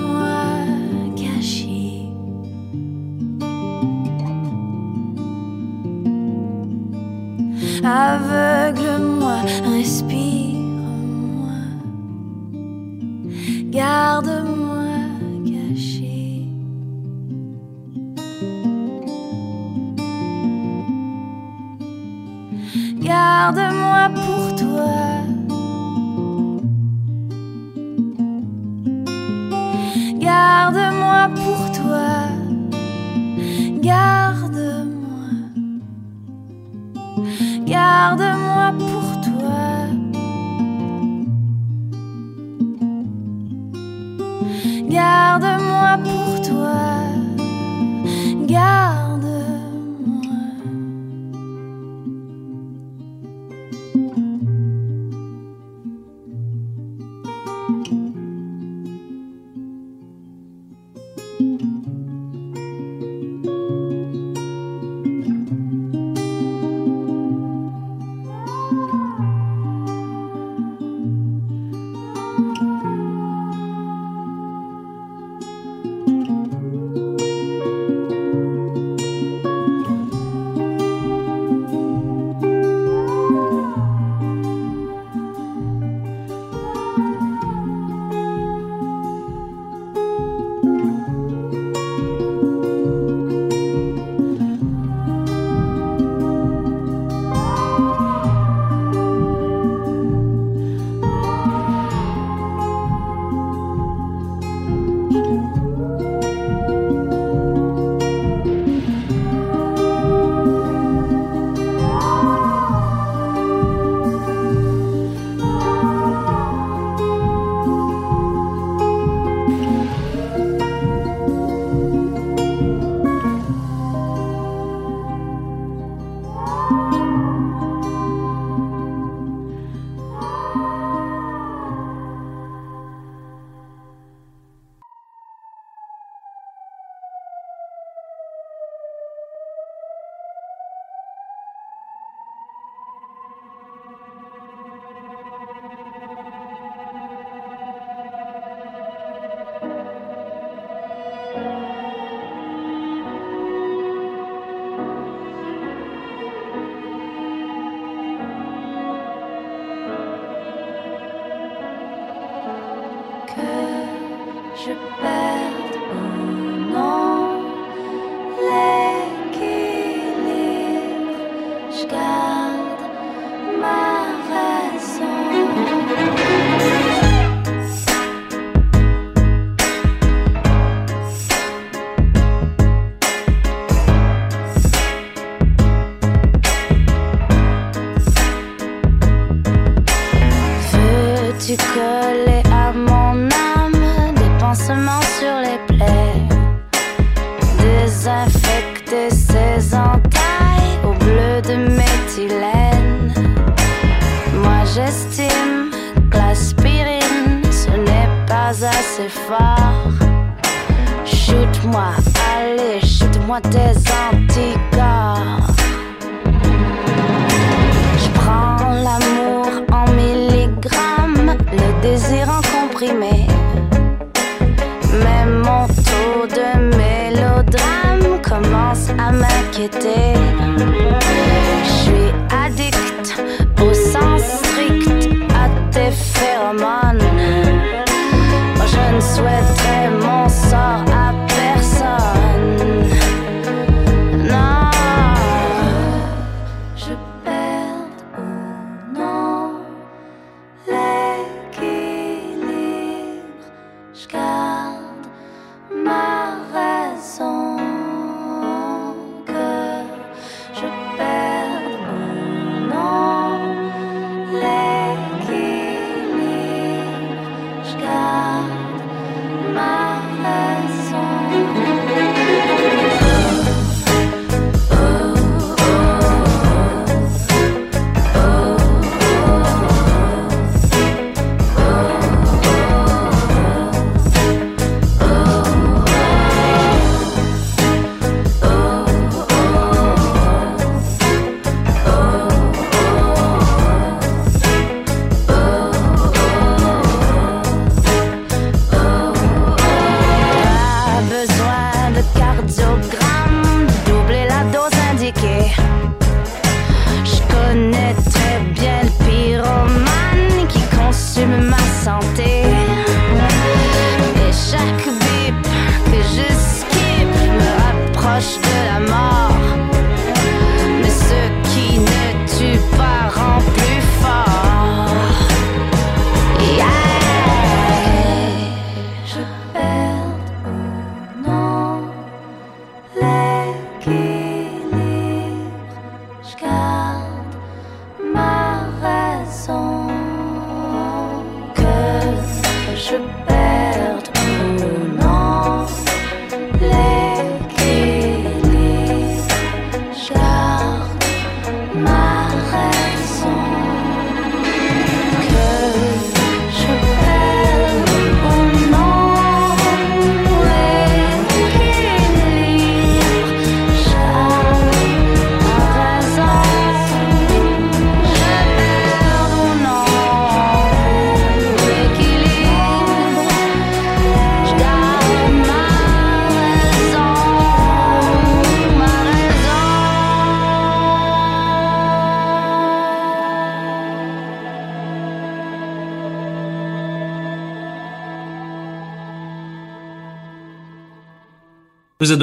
Aveugle-moi, respire-moi, garde-moi Garde-moi pour toi. Garde-moi pour toi. Garde-moi. Garde-moi pour toi. Garde-moi pour toi.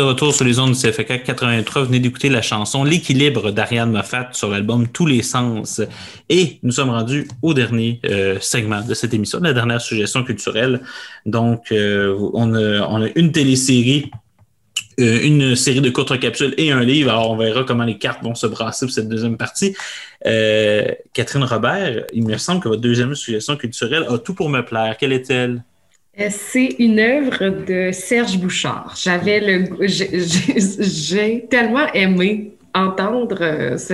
Retour sur les ondes du CFK 83. Vous venez d'écouter la chanson L'équilibre d'Ariane Moffat sur l'album Tous les sens. Et nous sommes rendus au dernier euh, segment de cette émission, la dernière suggestion culturelle. Donc, euh, on, a, une télésérie, euh, une série de courtes capsules et un livre. Alors, on verra comment les cartes vont se brasser pour cette deuxième partie. Catherine Robert, il me semble que votre deuxième suggestion culturelle a tout pour me plaire. Quelle est-elle? Euh, C'est une œuvre de Serge Bouchard. J'avais le, j'ai- tellement aimé entendre. euh, ce-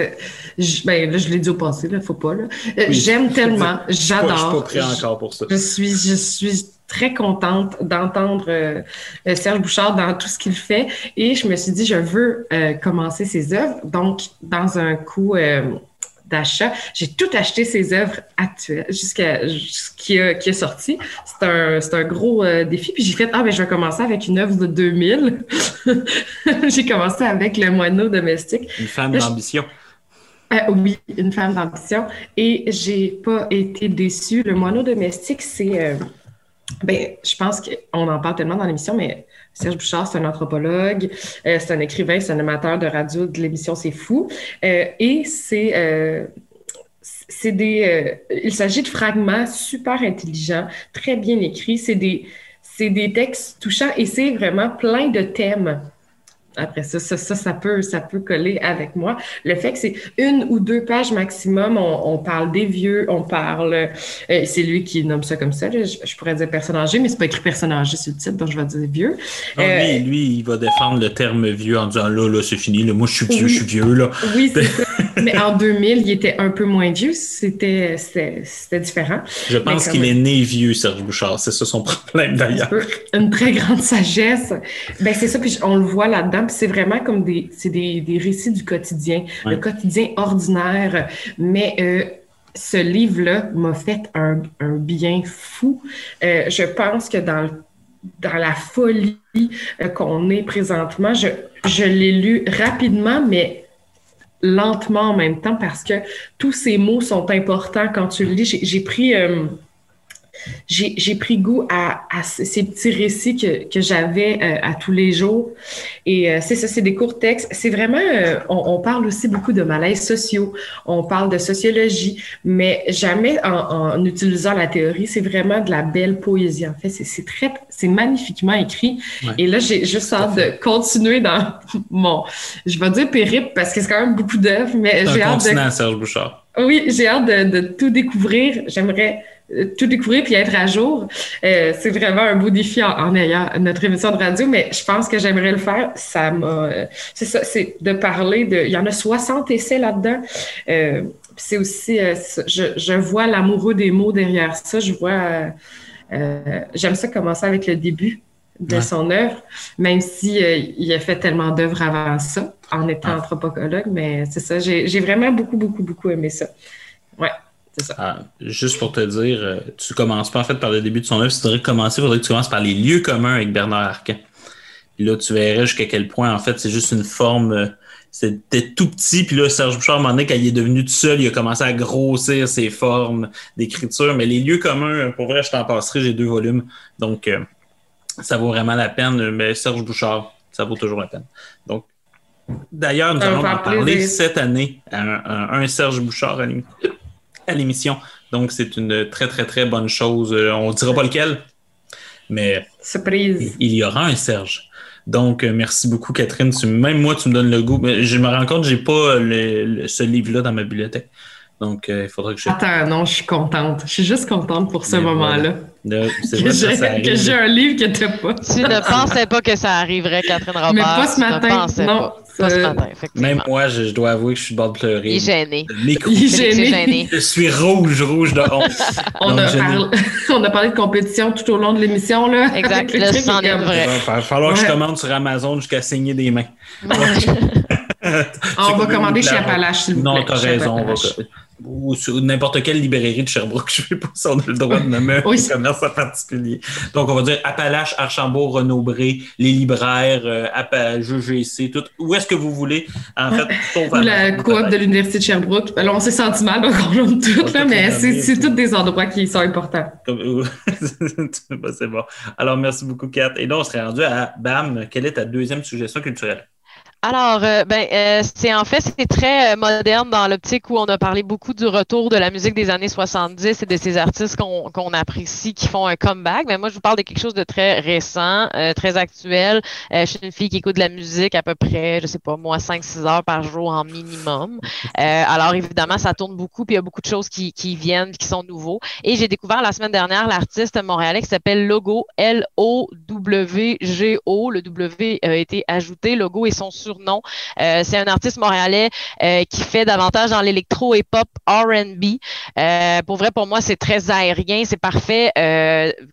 je, ben là, je l'ai dit au passé, là, faut pas là. Euh, Oui. J'aime tellement, j'adore. Je suis pas prêt encore pour ça. Je suis, je suis très contente d'entendre euh, Serge Bouchard dans tout ce qu'il fait et je me suis dit, je veux commencer ses œuvres. Donc, dans un coup euh, d'achat, j'ai tout acheté ses œuvres actuelles jusqu'à ce qui, est sorti. C'est un, c'est un gros euh, défi. Puis j'ai fait, ah, ben, je vais commencer avec une œuvre de 2000. j'ai commencé avec Le moineau domestique. Une femme d'ambition. Euh, oui, une femme d'ambition. Et j'ai pas été déçue. Le moineau domestique, c'est euh, Ben, je pense qu'on en parle tellement dans l'émission, mais Serge Bouchard, c'est un anthropologue, euh, c'est un écrivain, c'est un amateur de radio de l'émission C'est fou. Euh, et c'est euh, c'est des. il s'agit de fragments super intelligents, très bien écrits. C'est des, des textes touchants et c'est vraiment plein de thèmes après ça, ça, ça, peut, ça peut coller avec moi. Le fait que c'est une ou deux pages maximum, on, parle des vieux, on parle. Euh, c'est lui qui nomme ça comme ça. je, pourrais dire personne âgée, mais c'est pas écrit personne âgée sur le titre, donc je vais dire vieux. Euh, lui, il va défendre le terme vieux en disant là, là, c'est fini, là, moi je suis vieux, je suis vieux, là. Oui, c'est ça. Mais en 2000, il était un peu moins vieux, c'était différent. Je pense qu'il est né vieux, Serge Bouchard. C'est ça son problème d'ailleurs. Une très grande sagesse. Ben, c'est ça, puis on le voit là-dedans c'est vraiment comme des, des, des, récits du quotidien, le quotidien ordinaire. Mais euh, ce livre-là m'a fait un, un, bien fou. Euh, je pense que dans, dans la folie euh, qu'on est présentement, je, je l'ai lu rapidement, mais lentement en même temps parce que tous ces mots sont importants quand tu le lis. J'ai pris j'ai pris goût à, ces petits récits que, que j'avais euh, à tous les jours. Et euh, c'est ça, c'est des courts textes. C'est vraiment, euh, on, parle aussi beaucoup de malaises sociaux, on parle de sociologie, mais jamais en, utilisant la théorie. C'est vraiment de la belle poésie. En fait, c'est très, c'est magnifiquement écrit. Et là, j'ai juste hâte de continuer dans mon, je vais dire périple parce que c'est quand même beaucoup d'œuvres, mais j'ai hâte de. Serge Bouchard. Oui, j'ai hâte de, de tout découvrir. J'aimerais euh, tout découvrir puis être à jour. Euh, c'est vraiment un beau défi en, ayant notre émission de radio, mais je pense que j'aimerais le faire. Ça m'a. Euh, c'est ça, c'est de parler de. Il y en a 60 essais là-dedans. c'est aussi. Je, je, vois l'amoureux des mots derrière ça. Je vois. J'aime ça commencer avec le début de son œuvre, même si il a fait tellement d'œuvres avant ça, en étant anthropologue, mais c'est ça. J'ai vraiment beaucoup, beaucoup, beaucoup aimé ça. Ouais. Ah, juste pour te dire, euh, tu commences pas en fait par le début de son œuvre. Si tu voudrais commencer, il faudrait que tu commences par les lieux communs avec Bernard Arcan. Puis là, tu verrais jusqu'à quel point, en fait, c'est juste une forme. Euh, c'était tout petit, puis là, Serge Bouchard, à un quand il est devenu tout seul, il a commencé à grossir ses formes d'écriture. Mais les lieux communs, pour vrai, je t'en passerai, j'ai deux volumes. Donc, euh, ça vaut vraiment la peine. Mais Serge Bouchard, ça vaut toujours la peine. Donc, d'ailleurs, nous allons en parler cette année à un, Serge Bouchard à l'émission. Donc, c'est une très, très, très bonne chose. Euh, on ne dira pas lequel, mais Surprise. il y aura un Serge. Donc, euh, merci beaucoup, Catherine. même moi, tu me donnes le goût. Mais je me rends compte que je n'ai pas ce livre-là dans ma bibliothèque. Donc, euh, il faudrait que je. Attends, non, je suis contente. Je suis juste contente pour ce moment-là. C'est vrai que, j'ai un livre que tu pas. Tu ne pensais pas que ça arriverait, Catherine Robert. Mais pas ce matin. Non. Pas. ce matin, Même moi, je, dois avouer que je suis de bord de pleurer. Il est gêné. Il est gêné. Je suis rouge, rouge de honte. on, a parlé, on, a parlé de compétition tout au long de l'émission. Là, exact. Là, c'en est vrai. Il va falloir que je commande sur Amazon jusqu'à saigner des mains. on va commander chez Appalache, s'il vous plaît. Non, t'as raison ou sur n'importe quelle librairie de Sherbrooke. Je ne sais pas si on a le droit de nommer un commerce en particulier. Donc, on va dire Appalache, Archambault, Renaud-Bré, les libraires, euh, GGC, tout. Où est-ce que vous voulez, en fait, Ou la coop de l'Université de Sherbrooke. Alors, on s'est senti mal, donc on nomme tout, là, mais c'est tous des endroits qui sont importants. c'est bon. Alors, merci beaucoup, Kat. Et là, on serait rendu à BAM. Quelle est ta deuxième suggestion culturelle? Alors, euh, ben, euh, c'est en fait, c'est très euh, moderne dans l'optique où on a parlé beaucoup du retour de la musique des années 70 et de ces artistes qu'on apprécie, qui font un comeback. Mais moi, je vous parle de quelque chose de très récent, très actuel. je suis une fille qui écoute de la musique à peu près, je sais pas, moi, 5-6 heures par jour en minimum. alors, évidemment, ça tourne beaucoup, puis il y a beaucoup de choses qui, qui viennent, qui sont nouveaux. Et j'ai découvert la semaine dernière l'artiste montréalais qui s'appelle Logo, L-O-W-G-O. Le W a été ajouté. Logo et son sur non. Euh, c'est un artiste montréalais euh, qui fait davantage dans l'électro et pop R&B. Euh, pour vrai, pour moi, c'est très aérien, c'est parfait.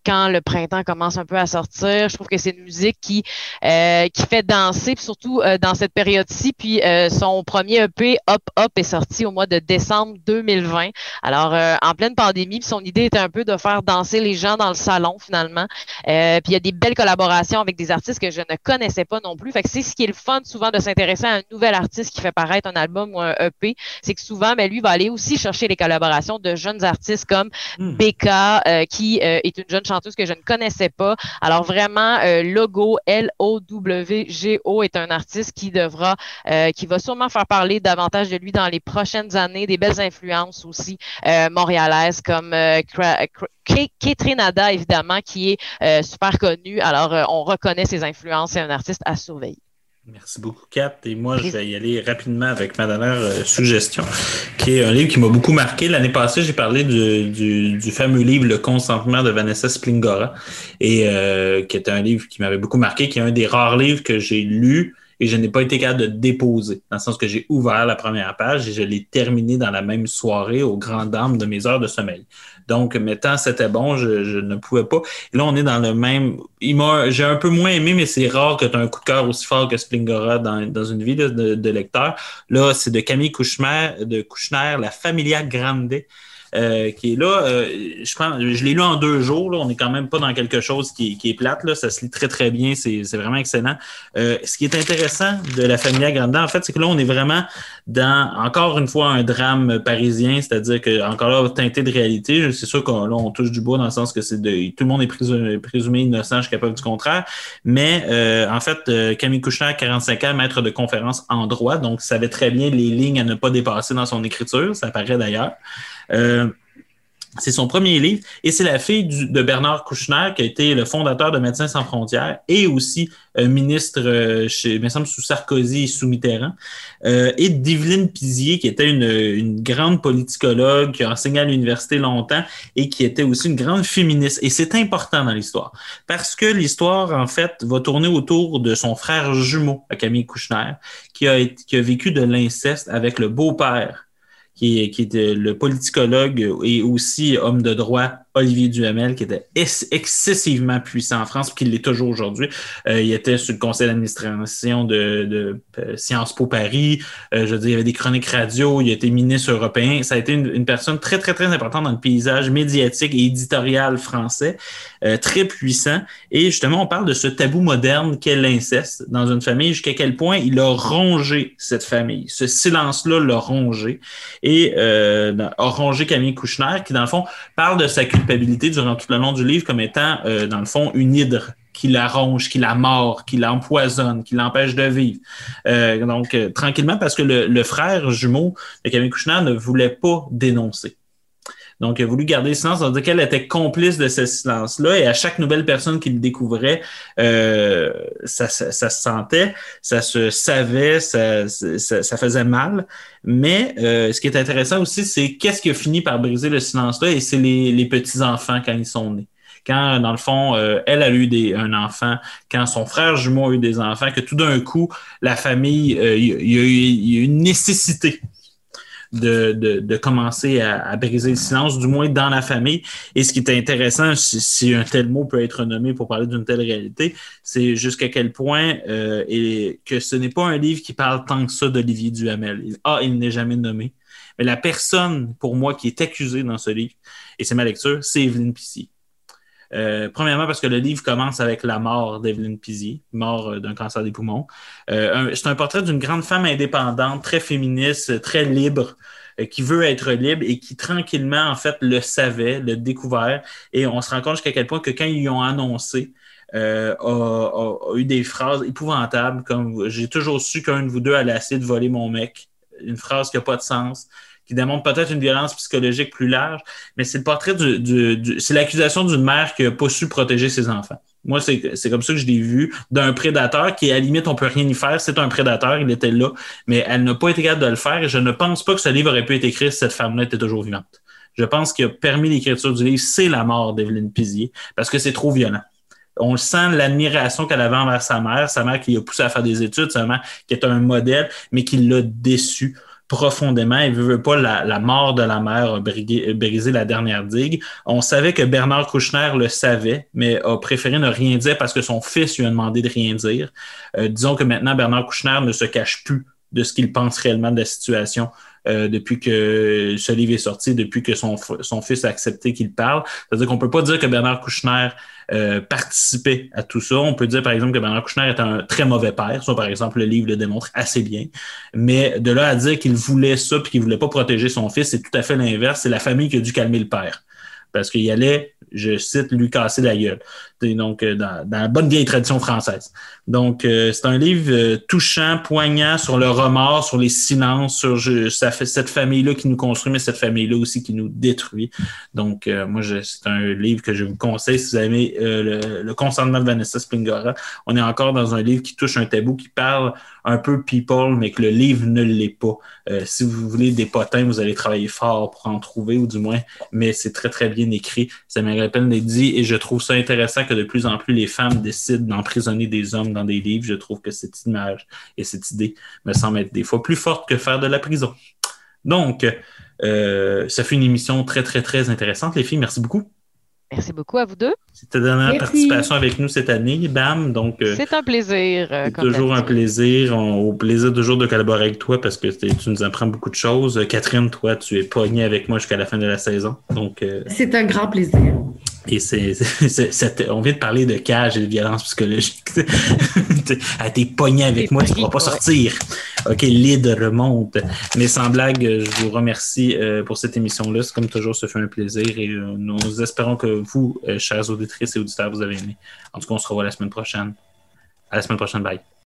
quand le printemps commence un peu à sortir, je trouve que c'est une musique qui qui fait danser, surtout dans cette période-ci. Puis son premier EP Hop Hop est sorti au mois de décembre 2020. Alors en pleine pandémie, son idée était un peu de faire danser les gens dans le salon finalement. puis il y a des belles collaborations avec des artistes que je ne connaissais pas non plus. C'est ce qui est le fun souvent de s'intéresser à un nouvel artiste qui fait paraître un album ou un EP, c'est que souvent, ben, lui va aller aussi chercher les collaborations de jeunes artistes comme Hmm. Becca, euh, qui euh, est une jeune chanteuse que je ne connaissais pas. Alors vraiment, euh, Logo, L-O-W-G-O, est un artiste qui devra, euh, qui va sûrement faire parler davantage de lui dans les prochaines années, des belles influences aussi euh, montréalaises comme euh, Ketrinada, évidemment, qui est euh, super connue. Alors, euh, on reconnaît ses influences. C'est un artiste à surveiller. Merci beaucoup, Kat. Et moi, je vais y aller rapidement avec ma dernière euh, suggestion, qui est un livre qui m'a beaucoup marqué. L'année passée, j'ai parlé du, du, du fameux livre Le consentement de Vanessa Splingora, et euh, qui était un livre qui m'avait beaucoup marqué, qui est un des rares livres que j'ai lu et je n'ai pas été capable de déposer, dans le sens que j'ai ouvert la première page et je l'ai terminé dans la même soirée aux grandes dames de mes heures de sommeil. Donc, mettant c'était bon, je, ne pouvais pas. Et là, on est dans le même. J'ai un peu moins aimé, mais c'est rare que tu as un coup de cœur aussi fort que Splingora dans, une vie de, de, de lecteur. Là, c'est de Camille Kouchner, de Kouchner, La Familia Grande. Euh, qui est là, euh, je pense, je l'ai lu en deux jours. Là. On n'est quand même pas dans quelque chose qui, qui est plate. Là. Ça se lit très, très bien. C'est, vraiment excellent. Euh, ce qui est intéressant de la Familia Grande, en fait, c'est que là, on est vraiment dans, encore une fois, un drame parisien, c'est-à-dire que, encore là, teinté de réalité. C'est sûr qu'on on touche du bois dans le sens que c'est tout le monde est présumé, innocent jusqu'à preuve du contraire. Mais, euh, en fait, euh, Camille Kouchner, 45 ans, maître de conférence en droit, donc savait très bien les lignes à ne pas dépasser dans son écriture. Ça apparaît d'ailleurs. Euh, c'est son premier livre. Et c'est la fille de Bernard Kouchner qui a été le fondateur de Médecins sans frontières et aussi euh, ministre euh, chez, me sous Sarkozy et sous Mitterrand. Euh, et d'Yveline Pizier qui était une, grande politicologue qui a enseigné à l'université longtemps et qui était aussi une grande féministe. Et c'est important dans l'histoire parce que l'histoire en fait va tourner autour de son frère jumeau Camille Kouchner qui a vécu de l'inceste avec le beau-père qui est, est le politicologue et aussi homme de droit Olivier Duhamel, qui était excessivement puissant en France, qui l'est toujours aujourd'hui. Euh, il était sur le conseil d'administration de, de euh, Sciences Po Paris. Euh, je veux dire, il y avait des chroniques radio. Il été ministre européen. Ça a été une, une personne très, très, très importante dans le paysage médiatique et éditorial français, euh, très puissant. Et justement, on parle de ce tabou moderne qu'est l'inceste dans une famille, jusqu'à quel point il a rongé cette famille. Ce silence-là l'a rongé. Et euh, a rongé Camille Kouchner, qui, dans le fond, parle de sa culpabilité durant tout le long du livre comme étant, euh, dans le fond, une hydre qui la ronge, qui la mord, qui l'empoisonne, qui l'empêche de vivre. Euh, donc, euh, tranquillement, parce que le, frère jumeau de Camille Kouchner ne voulait pas dénoncer. Donc, il a voulu garder le silence, on dire qu'elle était complice de ce silence-là, et à chaque nouvelle personne qu'il découvrait, euh, ça, ça, se sentait, ça se savait, ça, ça, ça faisait mal. Mais euh, ce qui est intéressant aussi, c'est qu'est-ce qui a fini par briser le silence-là, et c'est les, les petits-enfants quand ils sont nés quand, dans le fond, euh, elle a eu des, un enfant, quand son frère jumeau a eu des enfants, que tout d'un coup, la famille, euh, il y a eu une nécessité de, de, de commencer à, à, briser le silence, du moins dans la famille. Et ce qui est intéressant, si, un tel mot peut être nommé pour parler d'une telle réalité, c'est jusqu'à quel point euh, et que ce n'est pas un livre qui parle tant que ça d'Olivier Duhamel. Ah, il n'est jamais nommé. Mais la personne, pour moi, qui est accusée dans ce livre, et c'est ma lecture, c'est Evelyne Pissier. Euh, premièrement, parce que le livre commence avec la mort d'Evelyne Pizier, mort euh, d'un cancer des poumons. Euh, c'est un portrait d'une grande femme indépendante, très féministe, très libre, qui veut être libre et qui tranquillement, en fait, le savait, le découvert. Et on se rend compte jusqu'à quel point que quand ils ont annoncé, a, a, a, eu des phrases épouvantables comme j'ai toujours su qu'un de vous deux allait essayer de voler mon mec. Une phrase qui n'a pas de sens qui démontre peut-être une violence psychologique plus large, mais c'est le portrait du, c'est l'accusation d'une mère qui n'a pas su protéger ses enfants. Moi, c'est, comme ça que je l'ai vu, d'un prédateur qui, à la limite, on peut rien y faire. C'est un prédateur, il était là, mais elle n'a pas été capable de le faire et je ne pense pas que ce livre aurait pu être écrit si cette femme-là était toujours vivante. Je pense qu'il a permis l'écriture du livre, c'est la mort d'Evelyne Pizier, parce que c'est trop violent on sent l'admiration qu'elle avait envers sa mère, sa mère qui l'a poussé à faire des études, sa mère qui est un modèle, mais qui l'a déçu profondément. Il veut, veut pas la, mort de la mère a brisé la dernière digue. On savait que Bernard Kouchner le savait, mais a préféré ne rien dire parce que son fils lui a demandé de rien dire. Euh, disons que maintenant, Bernard Kouchner ne se cache plus de ce qu'il pense réellement de la situation euh, depuis que ce livre est sorti, depuis que son, son fils a accepté qu'il parle. C'est-à-dire qu'on peut pas dire que Bernard Kouchner euh, participait à tout ça. On peut dire, par exemple, que Bernard Kouchner est un très mauvais père. Ça, par exemple, le livre le démontre assez bien. Mais de là à dire qu'il voulait ça puis qu'il voulait pas protéger son fils, c'est tout à fait l'inverse. C'est la famille qui a dû calmer le père parce qu'il allait, je cite, lui casser la gueule. Donc, euh, dans, dans la bonne vieille tradition française. Donc, euh, c'est un livre euh, touchant, poignant sur le remords, sur les silences, sur je, ça fait cette famille-là qui nous construit, mais cette famille-là aussi qui nous détruit. Donc, moi, c'est un livre que je vous conseille si vous aimez le, le, consentement de Vanessa Spingora. On est encore dans un livre qui touche un tabou, qui parle un peu people, mais que le livre ne l'est pas. si vous voulez des potins, vous allez travailler fort pour en trouver, ou du moins, mais c'est très, très bien écrit. Ça me rappelle d'être dit, et je trouve ça intéressant que de plus en plus les femmes décident d'emprisonner des hommes dans des livres. Je trouve que cette image et cette idée me semble être des fois plus forte que faire de la prison. Donc, euh, ça fait une émission très, très, très intéressante, les filles. Merci beaucoup. Merci beaucoup à vous deux. C'était ta dernière participation avec nous cette année, Bam. Donc, euh, c'est un plaisir. Euh, toujours un plaisir. au plaisir toujours de collaborer avec toi parce que tu nous apprends beaucoup de choses. Catherine, toi, tu es pognée avec moi jusqu'à la fin de la saison. Donc, c'est un grand plaisir. Et c'est, on vient de parler de cage et de violence psychologique. Elle t'es pogné avec moi, tu ne pourras pas sortir. OK, l'id remonte. Mais sans blague, je vous remercie euh, pour cette émission-là. Comme toujours, ce fait un plaisir et euh, nous espérons que vous, euh, chers auditrices et auditeurs, vous avez aimé. En tout cas, on se revoit la semaine prochaine. À la semaine prochaine. Bye.